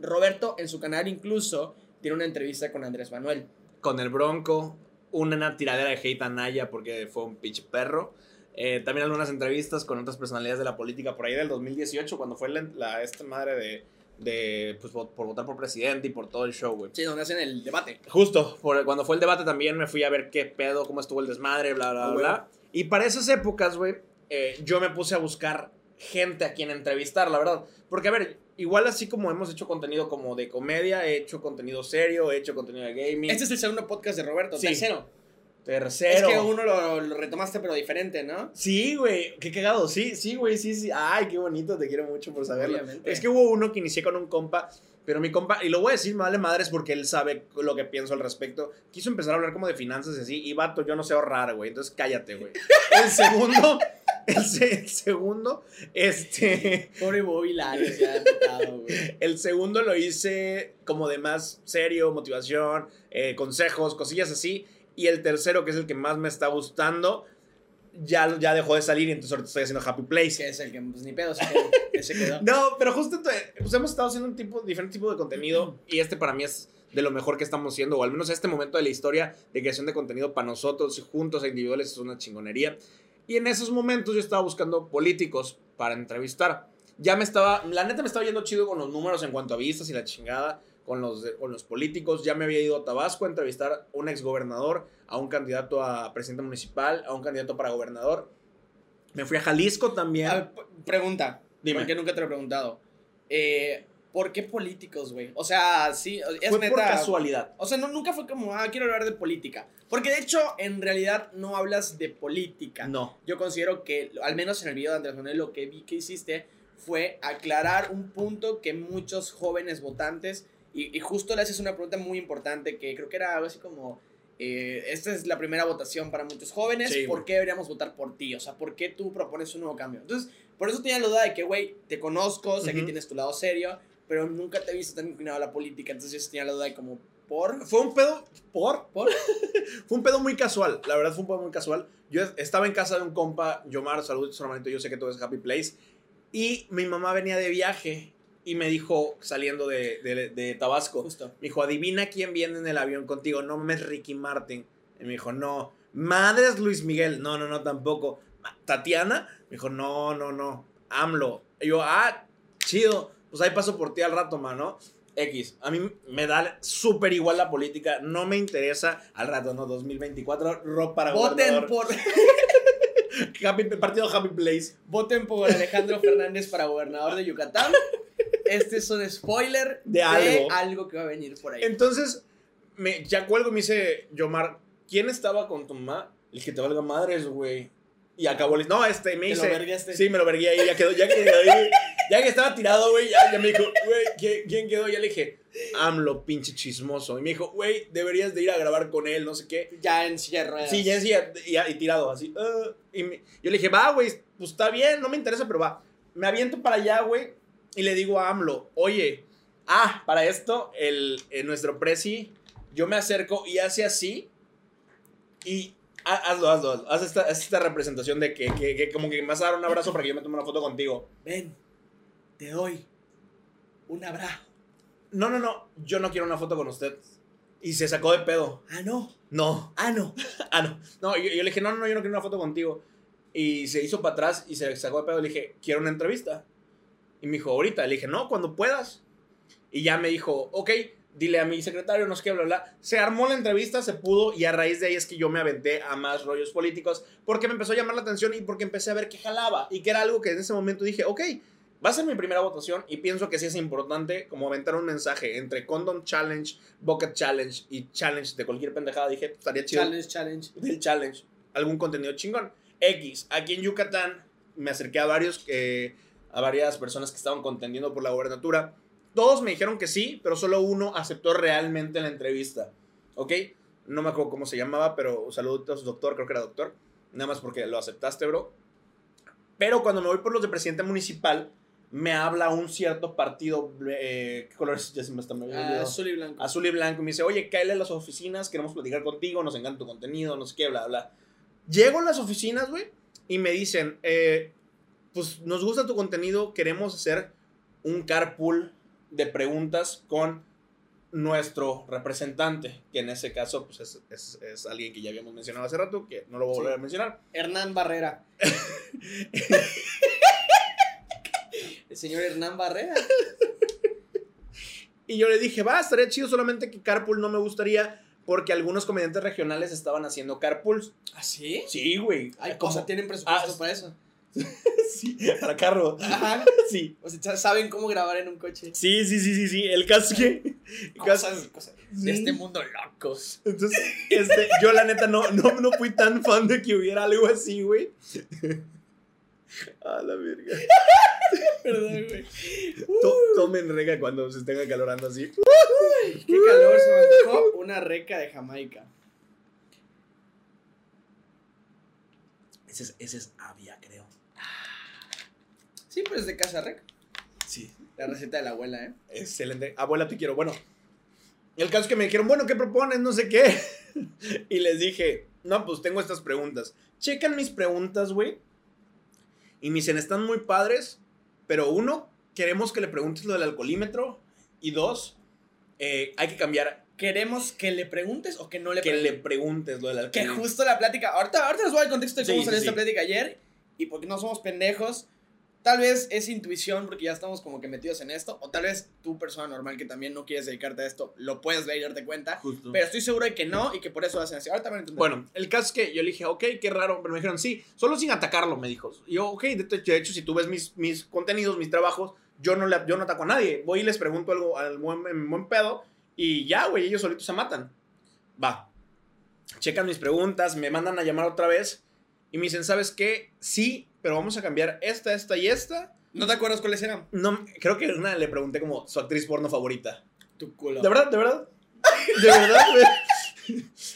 Roberto, en su canal incluso, tiene una entrevista con Andrés Manuel. Con el Bronco, una tiradera de hate a Naya porque fue un pinche perro. Eh, también algunas entrevistas con otras personalidades de la política por ahí del 2018, cuando fue la, la- esta madre de, de pues, por votar por presidente y por todo el show, güey. Sí, donde hacen el debate. Justo, por, cuando fue el debate también me fui a ver qué pedo, cómo estuvo el desmadre, bla, bla, bla. Y para esas épocas, güey, eh, yo me puse a buscar gente a quien entrevistar, la verdad. Porque, a ver, igual así como hemos hecho contenido como de comedia, he hecho contenido serio, he hecho contenido de gaming. Este es el segundo podcast de Roberto, Sí. tercero. tercero. Es que uno lo, lo retomaste, pero diferente, ¿no? Sí, güey, qué cagado. Sí, sí, güey, sí, sí. Ay, qué bonito, te quiero mucho por saberlo. Obviamente. Es que hubo uno que inicié con un compa, pero mi compa, y lo voy a decir, me vale madres porque él sabe lo que pienso al respecto. Quiso empezar a hablar como de finanzas y así, y vato, yo no sé ahorrar, güey, entonces cállate, güey. El segundo, <laughs> el, se- el segundo, este, Pobre Bobby Larios, ya tocado, güey. el segundo lo hice como de más serio, motivación, eh, consejos, cosillas así. Y el tercero, que es el que más me está gustando, ya, ya dejó de salir y entonces ahorita estoy haciendo Happy Place. Que es el que, pues ni pedo, se quedó. <laughs> No, pero justo ent- pues hemos estado haciendo un tipo, diferente tipo de contenido y este para mí es de lo mejor que estamos haciendo, o al menos este momento de la historia de creación de contenido para nosotros, juntos e individuales, es una chingonería. Y en esos momentos yo estaba buscando políticos para entrevistar. Ya me estaba, la neta me estaba yendo chido con los números en cuanto a vistas y la chingada, con los, con los políticos. Ya me había ido a Tabasco a entrevistar a un exgobernador, a un candidato a presidente municipal, a un candidato para gobernador. Me fui a Jalisco también. Pregunta. Dime. Porque nunca te lo he preguntado. Eh, ¿Por qué políticos, güey? O sea, sí, es Fue neta. por casualidad. O sea, no, nunca fue como, ah, quiero hablar de política. Porque de hecho, en realidad no hablas de política. No. Yo considero que, al menos en el video de Andrés Manuel, lo que vi que hiciste fue aclarar un punto que muchos jóvenes votantes, y, y justo le haces una pregunta muy importante que creo que era algo así como, eh, esta es la primera votación para muchos jóvenes. Sí, ¿Por qué deberíamos votar por ti? O sea, ¿por qué tú propones un nuevo cambio? Entonces, por eso tenía la duda de que, güey, te conozco, sé que Ujú. tienes tu lado serio, pero nunca te he visto tan inclinado a la política. Entonces, yo tenía la duda de como, ¿por? Fue un pedo, ¿por? ¿Por? <laughs> fue un pedo muy casual, la verdad fue un pedo muy casual. Yo estaba en casa de un compa, Yomar, saludos hermanito, yo sé que todo es Happy Place, y mi mamá venía de viaje y me dijo, saliendo de, de- de Tabasco, Justo. me dijo, adivina quién viene en el avión contigo, no mames Ricky Martin. Y me dijo, no, madre es Luis Miguel, no, no, no, tampoco. Tatiana, me dijo, no, no, no, AMLO. Y yo, ah, chido, pues ahí paso por ti al rato, mano. X, a mí me da súper igual la política, no me interesa al rato, ¿no? 2024, rock para Voten por, <laughs> Happy, partido Happy Place. voten por Alejandro Fernández para gobernador de Yucatán. Este es un spoiler De algo. algo que va a venir por ahí. Entonces, me, ya cuelgo y me dice, Yomar, ¿quién estaba con tu mamá? Le dije, te valga madres, güey. Y acabó, le- no, este, me ¿Te lo dice, vergueaste? sí, me lo vergué ahí, ya quedó, ya quedó ahí, ya que estaba tirado, güey, ya, ya me dijo, güey, ¿quién, quién quedó? Ya le dije, AMLO, pinche chismoso. Y me dijo, güey, deberías de ir a grabar con él, no sé qué. Ya en de ruedas. Sí, ya decía, y, y tirado, así. ah, y me- yo le dije, va, güey, pues está bien, no me interesa, pero va. Me aviento para allá, güey, y le digo a AMLO, oye, ah, para esto, el, eh, nuestro presi, yo me acerco y hace así, y ha- hazlo, hazlo, hazlo, haz esta, haz esta representación de que, que, que como que me vas a dar un abrazo para que yo me tome una foto contigo. Ven, te doy un abrazo. No, no, no, yo no quiero una foto con usted. Y se sacó de pedo. Ah, no. No, Ah, no. <laughs> Ah, no. No, yo, yo le dije, no, no, no, yo no quiero una foto contigo. Y se hizo para atrás y se sacó de pedo. Le dije, quiero una entrevista. Y me dijo, ahorita. Le dije, no, cuando puedas. Y ya me dijo, ok, dile a mi secretario, no sé qué, bla, bla. Se armó la entrevista, se pudo. Y a raíz de ahí es que yo me aventé a más rollos políticos. Porque me empezó a llamar la atención y porque empecé a ver que jalaba. Y que era algo que en ese momento dije, ok, va a ser mi primera votación. Y pienso que sí es importante como aventar un mensaje entre Condom Challenge, Bucket Challenge y Challenge de cualquier pendejada. Dije, "Pues, estaría chido Challenge, challenge. del challenge, algún contenido chingón. X, aquí en Yucatán me acerqué a varios que a varias personas que estaban contendiendo por la gobernatura. Todos me dijeron que sí, pero solo uno aceptó realmente la entrevista. ¿Ok? No me acuerdo cómo se llamaba, pero saludos, doctor, creo que era doctor. Nada más porque lo aceptaste, bro. Pero cuando me voy por los de presidente municipal, me habla un cierto partido. Eh, ¿Qué colores? <laughs> Ya se me está Ah, azul y blanco. azul y blanco. Y me dice, oye, cáele a las oficinas, queremos platicar contigo, nos encanta tu contenido, no sé qué, bla, bla. Llego a las oficinas, güey, y me dicen, eh, pues nos gusta tu contenido, queremos hacer un carpool de preguntas con nuestro representante, que en ese caso, pues es, es- es alguien que ya habíamos mencionado hace rato, que no lo voy a volver Sí. a mencionar. Hernán Barrera. <laughs> El señor Hernán Barrera. Y yo le dije, va, estaría chido, solamente que carpool no me gustaría porque algunos comediantes regionales estaban haciendo carpools. ¿Ah, sí? Sí, güey. Ay, sea, tienen presupuesto Ah, para eso. <laughs> Sí, para carro. Ajá. Sí. O sea, saben cómo grabar en un coche. Sí, sí, sí, sí, sí. El caso es que. Cosas, de este mundo locos. Entonces, este, yo la neta no, no, no fui tan fan de que hubiera algo así, güey. A la verga. Perdón, güey. To- tomen rega cuando se estén acalorando así. Qué calor se me antojó una reca de Jamaica. Ese es, ese es Avia, creo. Sí, pues de casa reca. Sí. La receta de la abuela, ¿eh? Excelente. Abuela, te quiero. Bueno, el caso es que me dijeron, bueno, ¿qué propones? No sé qué. <laughs> y les dije, no, pues tengo estas preguntas. Checan mis preguntas, güey. Y me dicen, están muy padres, pero uno, queremos que le preguntes lo del alcoholímetro. Y dos, eh, hay que cambiar ¿Queremos que le preguntes o que no le que le preguntes? preguntes lo del Que alcoholímetro. justo la plática. Ahorita, ahorita les voy al contexto de cómo Sí, salió sí, esta sí. plática ayer. Y porque no somos pendejos. Tal vez es intuición porque ya estamos como que metidos en esto. O tal vez tú, persona normal que también no quieres dedicarte a esto, lo puedes ver y darte cuenta. Justo. Pero estoy seguro de que no y que por eso hacen así. Ahorita van a entender. Bueno, el caso es que yo le dije, ok, qué raro, pero me dijeron, sí, solo sin atacarlo, me dijo. Y yo, ok, de hecho, si tú ves mis, mis contenidos, mis trabajos, yo no, le, yo no ataco a nadie. Voy y les pregunto algo al buen, en buen pedo y ya, güey, ellos solitos se matan. Va. Checan mis preguntas, me mandan a llamar otra vez y me dicen, ¿sabes qué? Sí, pero vamos a cambiar esta, esta y esta. ¿No te acuerdas cuáles eran? No, creo que una le pregunté como su actriz porno favorita. Tu culo. ¿De verdad? ¿De verdad? <laughs> ¿De verdad?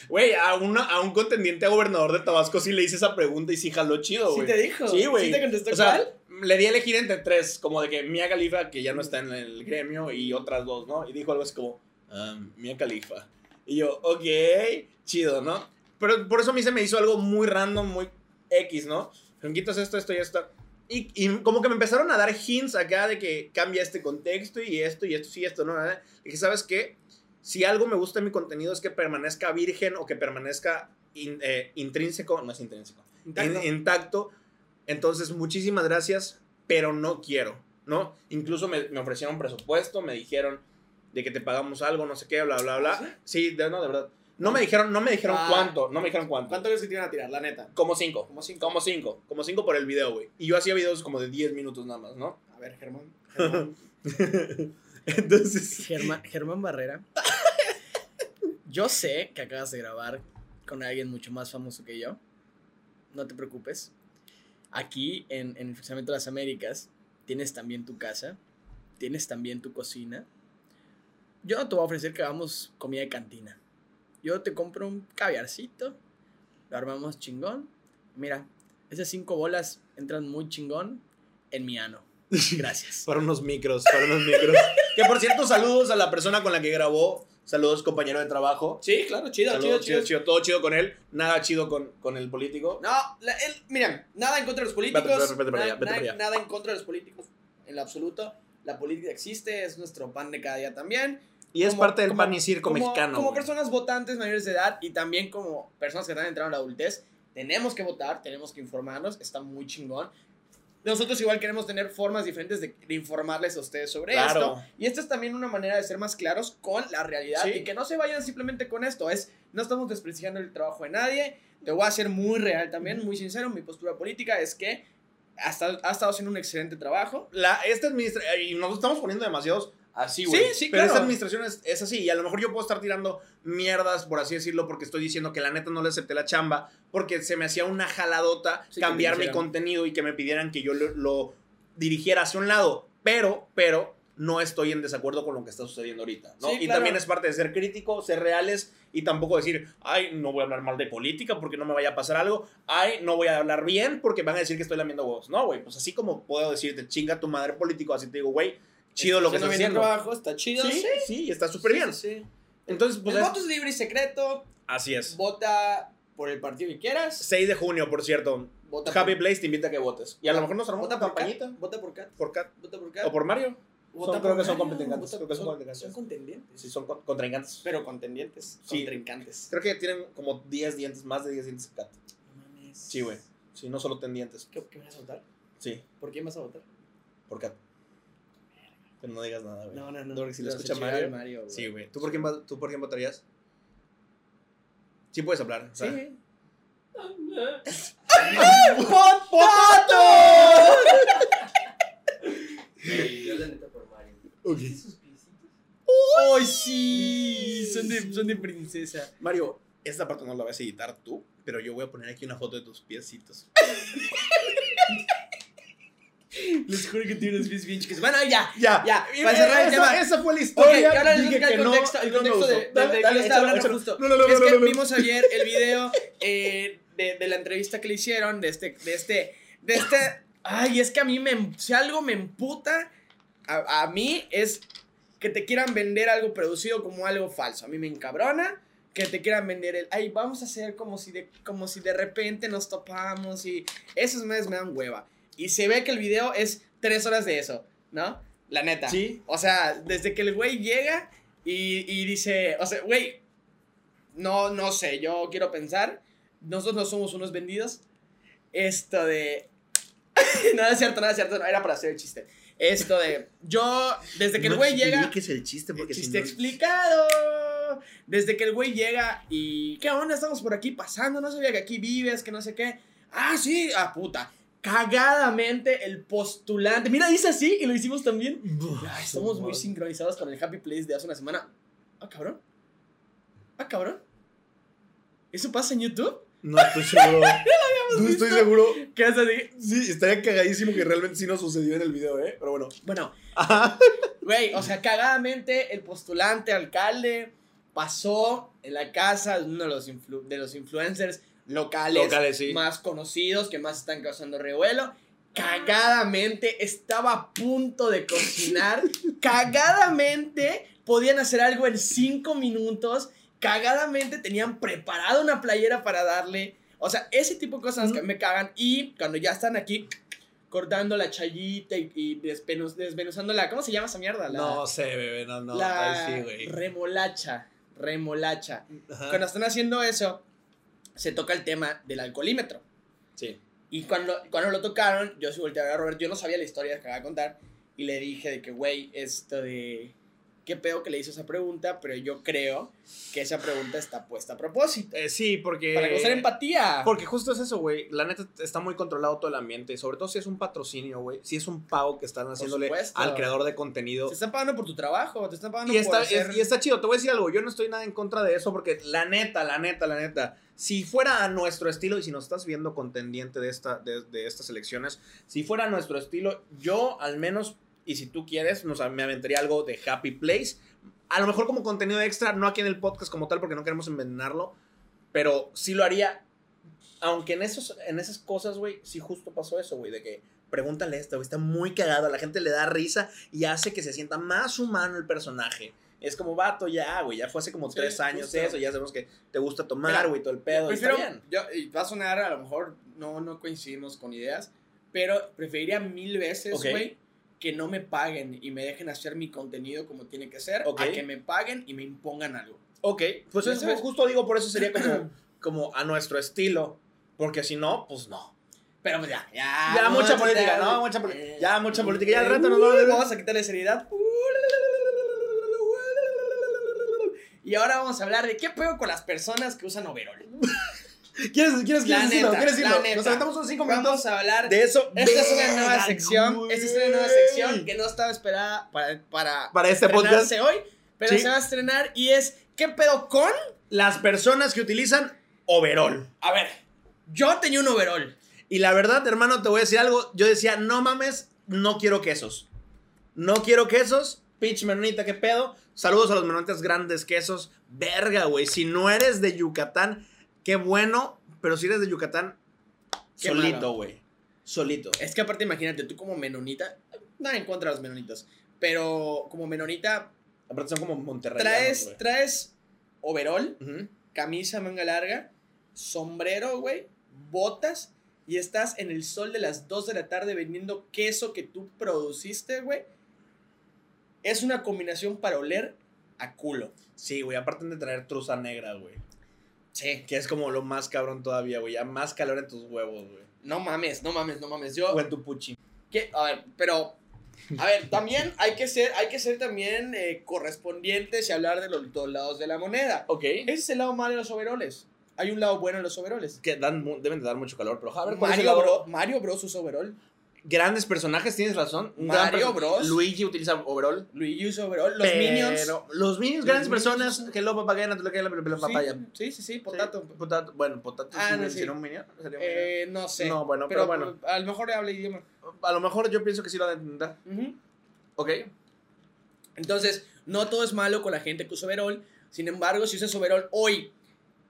güey? A, una- a un contendiente a gobernador de Tabasco sí le hice esa pregunta y sí jaló chido, ¿Sí güey. te dijo? Sí, güey. ¿Sí te contestó O sea, cuál? le di a elegir entre tres, como de que Mia Khalifa, que ya no está en el gremio, y otras dos, ¿no? Y dijo algo así como, ah, Mia Khalifa. Y yo, ok, chido, ¿no? Pero por eso a mí se me hizo algo muy random, muy X, ¿no? Quitas esto, esto y esto. Y, y como que me empezaron a dar hints acá de que cambia este contexto y esto y esto sí, esto, ¿no? Y que, ¿sabes qué? Si algo me gusta en mi contenido es que permanezca virgen o que permanezca in- eh, intrínseco, no es intrínseco, Intacto. in- intacto. Entonces, muchísimas gracias, pero no quiero, ¿no? Incluso me, me ofrecieron presupuesto, me dijeron de que te pagamos algo, no sé qué, bla, bla, bla. Sí, de, no, de verdad. No me dijeron, no me dijeron Ah. cuánto, no me dijeron cuánto. ¿Cuánto crees que te iban a tirar, la neta? Como cinco. Como cinco. Como cinco. Como cinco por el video, güey. Y yo hacía videos como de 10 minutos nada más, ¿no? A ver, Germán. <laughs> Germán, Entonces. Germán, Germán Barrera. Yo sé que acabas de grabar con alguien mucho más famoso que yo. No te preocupes. Aquí en, en el Fraccionamiento de las Américas tienes también tu casa. Tienes también tu cocina. Yo no te voy a ofrecer que hagamos comida de cantina. Yo te compro un caviarcito. Lo armamos chingón. Mira, esas cinco bolas entran muy chingón en mi ano. Gracias. <laughs> Para unos micros, para unos micros. que por cierto, saludos a la persona con la que grabó. Saludos, compañero de trabajo. Sí, claro, chido, Saludos, chido, chido, Todo chido con él. Nada chido con, con el político. No, la- él, miren, nada en contra de los políticos. Vete, vete, vete para nada, allá, vete nada- para allá. nada en contra de los políticos, en lo absoluto. La política existe, es nuestro pan de cada día también. Y es Como- parte del como- pan y circo como- mexicano. Como güey. personas votantes mayores de edad y también como personas que están entrando a la adultez, tenemos que votar, tenemos que informarnos, está muy chingón. Nosotros igual queremos tener formas diferentes de, de informarles a ustedes sobre Claro. esto. Y esta es también una manera de ser más claros con la realidad Sí. y que no se vayan simplemente con esto. Es, no estamos desprestigiando el trabajo de nadie. Te voy a ser muy real también, muy sincero. Mi postura política es que ha estado, ha estado haciendo un excelente trabajo. La, esta administración, y nos estamos poniendo demasiados así, güey. Sí, sí, Pero claro. esta administración es, es así. Y a lo mejor yo puedo estar tirando mierdas, por así decirlo, porque estoy diciendo que la neta no le acepté la chamba, porque se me hacía una jaladota Sí, cambiar mi contenido y que me pidieran que yo lo, lo dirigiera hacia un lado. Pero, pero, no estoy en desacuerdo con lo que está sucediendo ahorita, ¿no? Sí, y claro. también es parte de ser crítico, ser reales y tampoco decir, ay, no voy a hablar mal de política porque no me vaya a pasar algo, ay, no voy a hablar bien porque van a decir que estoy lamiendo huevos. No, güey, pues así como puedo decirte, chinga tu madre político, así te digo, güey, chido lo que el haciendo. trabajo, está chido. Sí, sí, y está súper bien. Sí, sí. Entonces, pues el es- voto es libre y secreto. así es. Vota por el partido que quieras. 6 de junio, por cierto. Vota Happy por, Place te invita a que votes. Y a lo mejor nos armamos vota una por Cat. Vota por Cat. por Cat Vota por Cat. o por Mario. Vota Son- por creo que son vota- creo que son son, contrincantes. son contendientes. Sí, son con- contrincantes. Pero contendientes. Sí. Contrincantes. Creo que tienen como 10 dientes, más de 10 dientes Cat. No mames. Sí, güey. Sí, no solo tendientes. ¿Qué, ¿Qué vas a votar? Sí, ¿Por quién vas a votar? por Cat. Pero no digas nada, güey. No, no, no. Porque si lo escucha Mario. güey. Sí, güey. ¿Tú por quién, ¿Tú por quién votarías? Sí puedes hablar. Sí. Yo la neta por Mario. Ok. Sus piecitos. ¡Ay, sí! Son de, son de princesa. Mario, esta parte no la vas a editar tú, pero yo voy a poner aquí una foto de tus piecitos. <laughs> <laughs> Les juro que tiene unos pies bien chicos. Bueno, ya. Ya, Ya, Y para cerrar el esa, tema. esa fue la historia. y ahora les Dije voy a el no, contexto, el contexto de, de- justo. Es no, que vimos ayer el video eh, de, de la entrevista que le hicieron de este, de este, de este. Ay, es que a mí me, si algo me emputa, a, a mí es que te quieran vender algo producido como algo falso. A mí me encabrona que te quieran vender el, ay, vamos a hacer como si de, como si de repente nos topamos y esos meses me dan hueva. Y se ve que el video es tres horas de eso, ¿no? La neta. Sí. O sea, desde que el güey llega y, y dice, o sea, güey, no, no sé, yo quiero pensar, nosotros no somos unos vendidos. Esto de... <laughs> no, es cierto, no es cierto, no, era para hacer el chiste. Esto de, yo, desde que el güey llega... que es el chiste El si chiste no- explicado. Desde que el güey llega y. ¿Qué onda? Estamos por aquí pasando. No sabía que aquí vives, que no sé qué. Ah, sí. Ah, puta. Cagadamente el postulante. Mira, dice así y lo hicimos también. Ay, estamos muy sincronizados con el Happy Place de hace una semana. Ah, cabrón. Ah, cabrón. ¿Eso pasa en YouTube? No estoy seguro. <laughs> no estoy seguro. ¿Qué haces así? Sí, estaría cagadísimo que realmente sí nos sucedió en el video, ¿eh? Pero bueno. Bueno. Güey, o sea, cagadamente el postulante alcalde pasó en la casa de uno de los, influ- de los influencers locales, Locales, sí. más conocidos, que más están causando revuelo. Cagadamente estaba a punto de cocinar. <laughs> cagadamente podían hacer algo en cinco minutos. Cagadamente tenían preparada una playera para darle. O sea, ese tipo de cosas que me cagan. Y cuando ya están aquí cortando la chayita y, y despenuz- desmenuzando la. ¿Cómo se llama esa mierda? La, No sé, bebé, no, no. la sí, güey. remolacha. Remolacha. Ajá. Cuando están haciendo eso, se toca el tema del alcoholímetro. Sí. Y cuando, cuando lo tocaron, yo se volteé a ver a Robert, yo no sabía la historia que acaba de contar, y le dije de que, güey, esto de... ¿Qué pedo que le hizo esa pregunta? Pero yo creo que esa pregunta está puesta a propósito. Eh, sí, porque. Para causar empatía. Porque justo es eso, güey. La neta está muy controlado todo el ambiente. Y sobre todo si es un patrocinio, güey. Si es un pago que están haciéndole al creador de contenido. Te están pagando por tu trabajo, te están pagando Y por está, hacer... es- y está chido, te voy a decir algo, yo no estoy nada en contra de eso porque la neta, la neta, la neta, si fuera a nuestro estilo y si nos estás viendo contendiente de, esta, de, de estas elecciones, si fuera a nuestro estilo, yo al menos, y si tú quieres, nos, me aventaría algo de Happy Place, a lo mejor como contenido extra, no aquí en el podcast como tal porque no queremos envenenarlo, pero sí lo haría, aunque en, esos, en esas cosas, güey, sí justo pasó eso, güey, de que pregúntale esto, güey, está muy cagado, a la gente le da risa y hace que se sienta más humano el personaje. Es como, vato, ya, güey, ya fue hace como Sí, tres años justo. eso, ya sabemos que te gusta tomar, güey, todo el pedo. Prefiero, está bien. yo, y va a sonar, a lo mejor no, no coincidimos con ideas, pero preferiría mil veces, güey, que no me paguen y me dejen hacer mi contenido como tiene que ser, Ok. a que me paguen y me impongan algo. Ok, pues eso, sabes. justo digo, por eso sería como, <clears throat> como a nuestro estilo, porque si no, pues no. Pero pues ya, ya. Ya, mucha política, ¿no? Mucha eh, ya, mucha eh, política. Ya al rato nos va a ver- Vamos a quitarle seriedad. <laughs> Y ahora vamos a hablar de qué pego con las personas que usan overol. ¿Quieres, quieres, La quieres decirlo? neta, ¿Quieres la decirlo? neta. Nos aventamos unos cinco minutos Vamos a hablar de eso. Esta es una nueva sección. Esta es una nueva sección que no estaba esperada para, para, Para este podcast. hoy, pero Sí. se va a estrenar y es ¿qué pedo con? Las personas que utilizan overall. A ver, yo tenía un overall. Y la verdad, hermano, te voy a decir algo. Yo decía, no mames, no quiero quesos. No quiero quesos. Pitch menonita, ¿qué pedo? Saludos a los menonitas grandes quesos. Verga, güey. Si no eres de Yucatán, qué bueno. Pero si eres de Yucatán, Qué solito, güey. Solito. Es que aparte imagínate, tú como menonita, nada en contra de los menonitas, pero como menonita Aparte son como Monterrey. traes traes overall, camisa manga larga, sombrero, güey, botas y estás en el sol de las 2 de la tarde vendiendo queso que tú produciste, güey. Es una combinación para oler a culo. Sí, güey. Aparte de traer truza negra, güey. Sí. Que es como lo más cabrón todavía, güey. Ya más calor en tus huevos, güey. No mames, no mames, no mames. Yo O en tu puchi. ¿Qué? A ver, pero. A ver, también hay que ser, hay que ser también eh, correspondientes y hablar de los dos lados de la moneda. Ok. Ese es el lado malo de los overoles. Hay un lado bueno en los overoles. Que dan, deben de dar mucho calor, pero a ver, ¿cuál es el Mario, lado? Bro, Mario Bros usa overall. Grandes personajes, tienes razón. Un Mario Bros. Luigi utiliza overall. Luigi usa overall. Los pero Minions. Los Minions, Los grandes Minions personas. usan- Hello, papagaya, no te lo que la papaya. Sí, sí, sí, potato. Sí, potato. Bueno, potato Ah, no, sí. ¿sería un Minion? ¿Sería un Eh, no sé. No, bueno, pero bueno. A lo mejor habla idioma. A lo mejor yo pienso que sí lo han de intentar. Ujú. Ok. Entonces, no todo es malo con la gente que usa overall. Sin embargo, si usas overall hoy,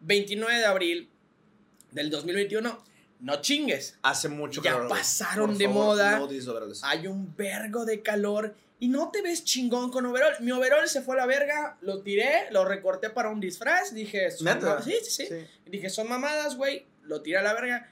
29 de abril del 2021, no chingues. Hace mucho Ya calor. pasaron Por de favor, moda. No. Hay un vergo de calor y no te ves chingón con overall. Mi overall se fue a la verga, lo tiré, lo recorté para un disfraz. Dije, son sí, sí, sí, Sí. Dije, son mamadas, güey. Lo tiré a la verga.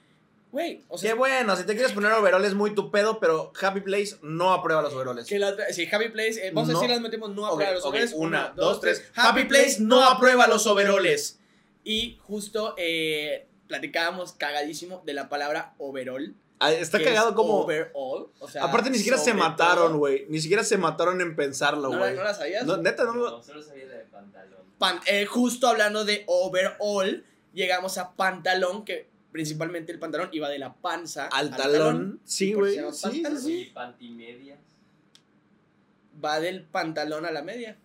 Güey, o sea, Qué bueno, si te quieres poner overoles muy tu pedo, pero Happy Place no aprueba los overoles. que la sí, Happy Place, eh, vamos No. a decir las metemos no aprueba los ok, overoles. una, dos, tres. Happy Place no aprueba los overoles. Y justo eh, platicábamos cagadísimo de la palabra overall. Ah, Está cagado es como. Overall. O sea, Aparte, ni siquiera se mataron, güey. Ni siquiera se mataron en pensarlo, ¿No, güey. ¿No la sabías? No, neta, no. No, solo sabía la de pantalón. Pan- eh, justo hablando de overall, llegamos a pantalón, que principalmente el pantalón iba de la panza Al talón. Sí, güey. Sí, sí, pantimedias. Va del pantalón a la media.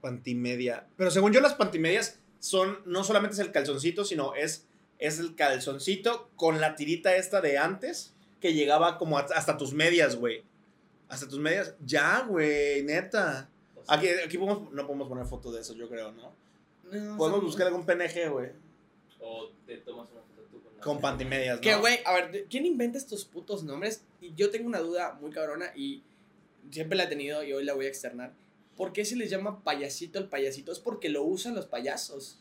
Pantimedia. Pero según yo, las pantimedias son. No solamente es el calzoncito, sino es, es el calzoncito con la tirita esta de antes que llegaba como hasta tus medias, güey. Hasta tus medias. Ya, güey, neta. Sea, Aquí, aquí podemos, no podemos poner foto de eso, yo creo, ¿no? No, Podemos buscar algún PNG, güey. O te tomas una foto tú con la Con pantimedias, ¿no? Que, güey, a ver, ¿de- ¿quién inventa estos putos nombres? Y yo tengo una duda muy cabrona y siempre la he tenido y hoy la voy a externar. ¿Por qué se les llama payasito el payasito? ¿Es porque lo usan los payasos?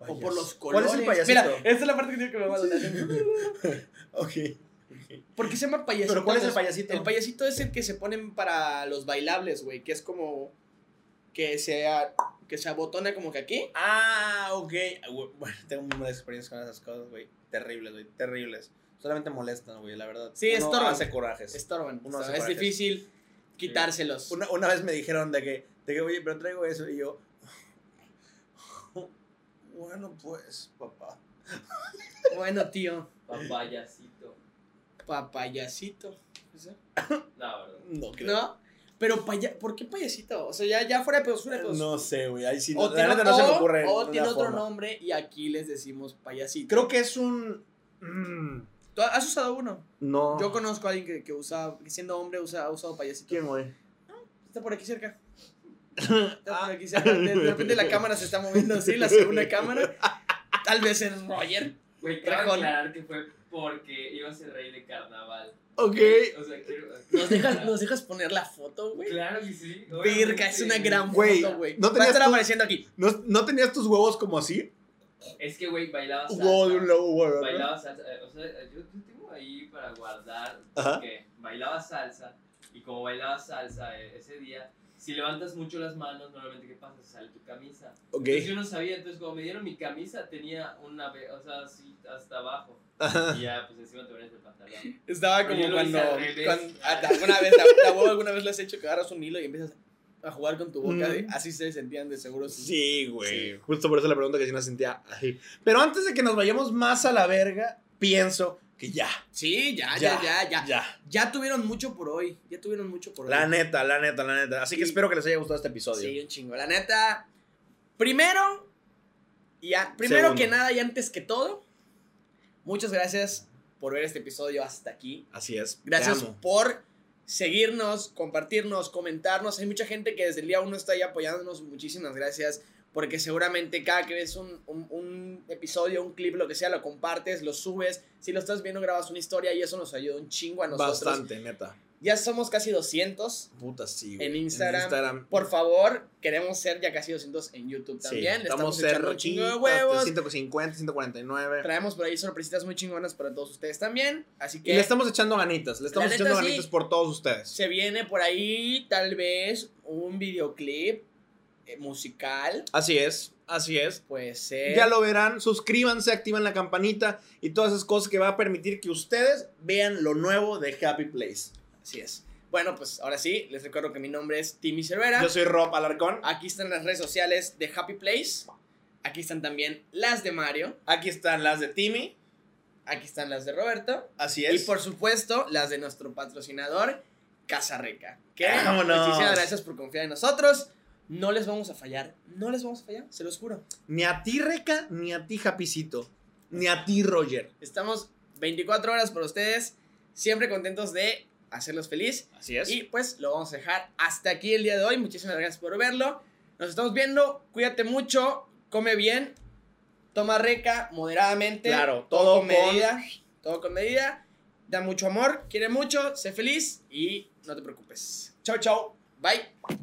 ¿O por los ¿Cuál colores? es el payasito? Mira, esta es la parte que tiene que me va a doler. Ok. ¿Por qué se llama payasito? ¿Pero cuál es el payasito? El payasito es el que se ponen para los bailables, güey, que es como que se, a- que se abotona como que aquí. Ah, ok. Bueno, tengo muy malas experiencias con esas cosas, güey. Terribles, güey. Terribles. Solamente molestan, güey, la verdad. Sí, Uno estorban. hace corajes. Estorban. Uno o sea, hace es corajes. difícil quitárselos. Una, una vez me dijeron de que, de que, oye, pero traigo eso. Y yo, bueno, pues, papá. Bueno, tío, Papayacito. papayasito. ¿sí? No, <coughs> verdad. No creo. ¿No? Pero paya ¿por qué payasito? O sea, ya, ya fuera de pedos, fuera de pedos. No sé, güey. Ahí sí, o no, tiene, la neta no se me ocurre. o tiene otro forma. nombre y aquí les decimos payasito. Creo que es un. mm, ¿Tú has usado uno? no. Yo conozco a alguien que, que usa, que siendo hombre usa, ha usado payasito. ¿Quién, güey? Está por aquí cerca. Aquí cerca. De, de repente la cámara se está moviendo así, la segunda cámara. Tal vez es Roger. Güey, Rejón. aclarar que fue porque iba a ser rey de carnaval. Ok. O sea, quiero. ¿Nos dejas, ¿Nos dejas poner la foto, güey? Claro que sí. Verga, es una gran Güey, foto, güey. ¿no Va a tenías estar tú- apareciendo aquí. ¿No, ¿No tenías tus huevos como así? Es que, güey, bailaba salsa. Huevo de un lobo, güey. ¿no? Bailaba salsa. eh, O sea, yo, yo tengo ahí para guardar. Ajá. Porque bailaba salsa. Y como bailaba salsa eh, ese día, si levantas mucho las manos, normalmente, ¿qué pasa? Sale tu camisa. Ok. Entonces yo no sabía, entonces como me dieron mi camisa, tenía una, ve- o sea, así hasta abajo. Y ya, pues encima te pones el pantalón. Estaba como lo cuando, cuando- ah, alguna vez, la, la alguna vez le has hecho que agarras un hilo y empiezas a jugar con tu boca. Mm. de- así se sentían de seguro. Sí, güey. Justo por eso le pregunto que si no sentía así. Pero antes de que nos vayamos más a la verga, pienso que ya. Sí, ya, ya, ya, ya, Ya. Ya tuvieron mucho por hoy. Ya tuvieron mucho por La hoy. neta, la neta, la neta. Así que espero que les haya gustado este episodio. Sí, un chingo. La neta. Primero, ya, primero Segundo. que nada y antes que todo, muchas gracias por ver este episodio hasta aquí. Así es. Gracias por seguirnos, compartirnos, comentarnos. Hay mucha gente que desde el día uno está ahí apoyándonos. Muchísimas gracias. Porque seguramente cada que ves un, un- un episodio, un clip, lo que sea, lo compartes, lo subes. Si lo estás viendo, grabas una historia y eso nos ayuda un chingo a nosotros. Bastante, neta. Ya somos casi 200. Puta, sí, güey. En Instagram, Instagram. Por favor, queremos ser ya casi 200 en YouTube Sí, también. Le estamos echando un chingo de huevos. 150, 149. Traemos por ahí sorpresitas muy chingonas para todos ustedes también. Así Y que le estamos echando ganitas. Le estamos neta, echando sí. ganitas por todos ustedes. se viene por ahí tal vez un videoclip eh, musical. Así es, así es. Puede ser. Ya lo verán, suscríbanse, activan la campanita y todas esas cosas que va a permitir que ustedes vean lo nuevo de Happy Place. Así es. Bueno, pues ahora sí, les recuerdo que mi nombre es Timmy Cervera. Yo soy Rob Alarcón. Aquí están las redes sociales de Happy Place. Aquí están también las de Mario. Aquí están las de Timmy. Aquí están las de Roberto. Así Y es. por supuesto, las de nuestro patrocinador, Casa Rica. Que Vámonos. muchísimas gracias por confiar en nosotros. No les vamos a fallar. No les vamos a fallar, se los juro. Ni a ti, Reca, ni a ti, Japicito. Ni a ti, Roger. Estamos 24 horas por ustedes. Siempre contentos de hacerlos feliz. Así es. Y pues lo vamos a dejar hasta aquí el día de hoy. Muchísimas gracias por verlo. Nos estamos viendo. Cuídate mucho. Come bien. Toma reca moderadamente. Claro, todo, todo con con- medida. Todo con medida. Da mucho amor. Quiere mucho. Sé feliz. Y no te preocupes. chao, chao. Bye.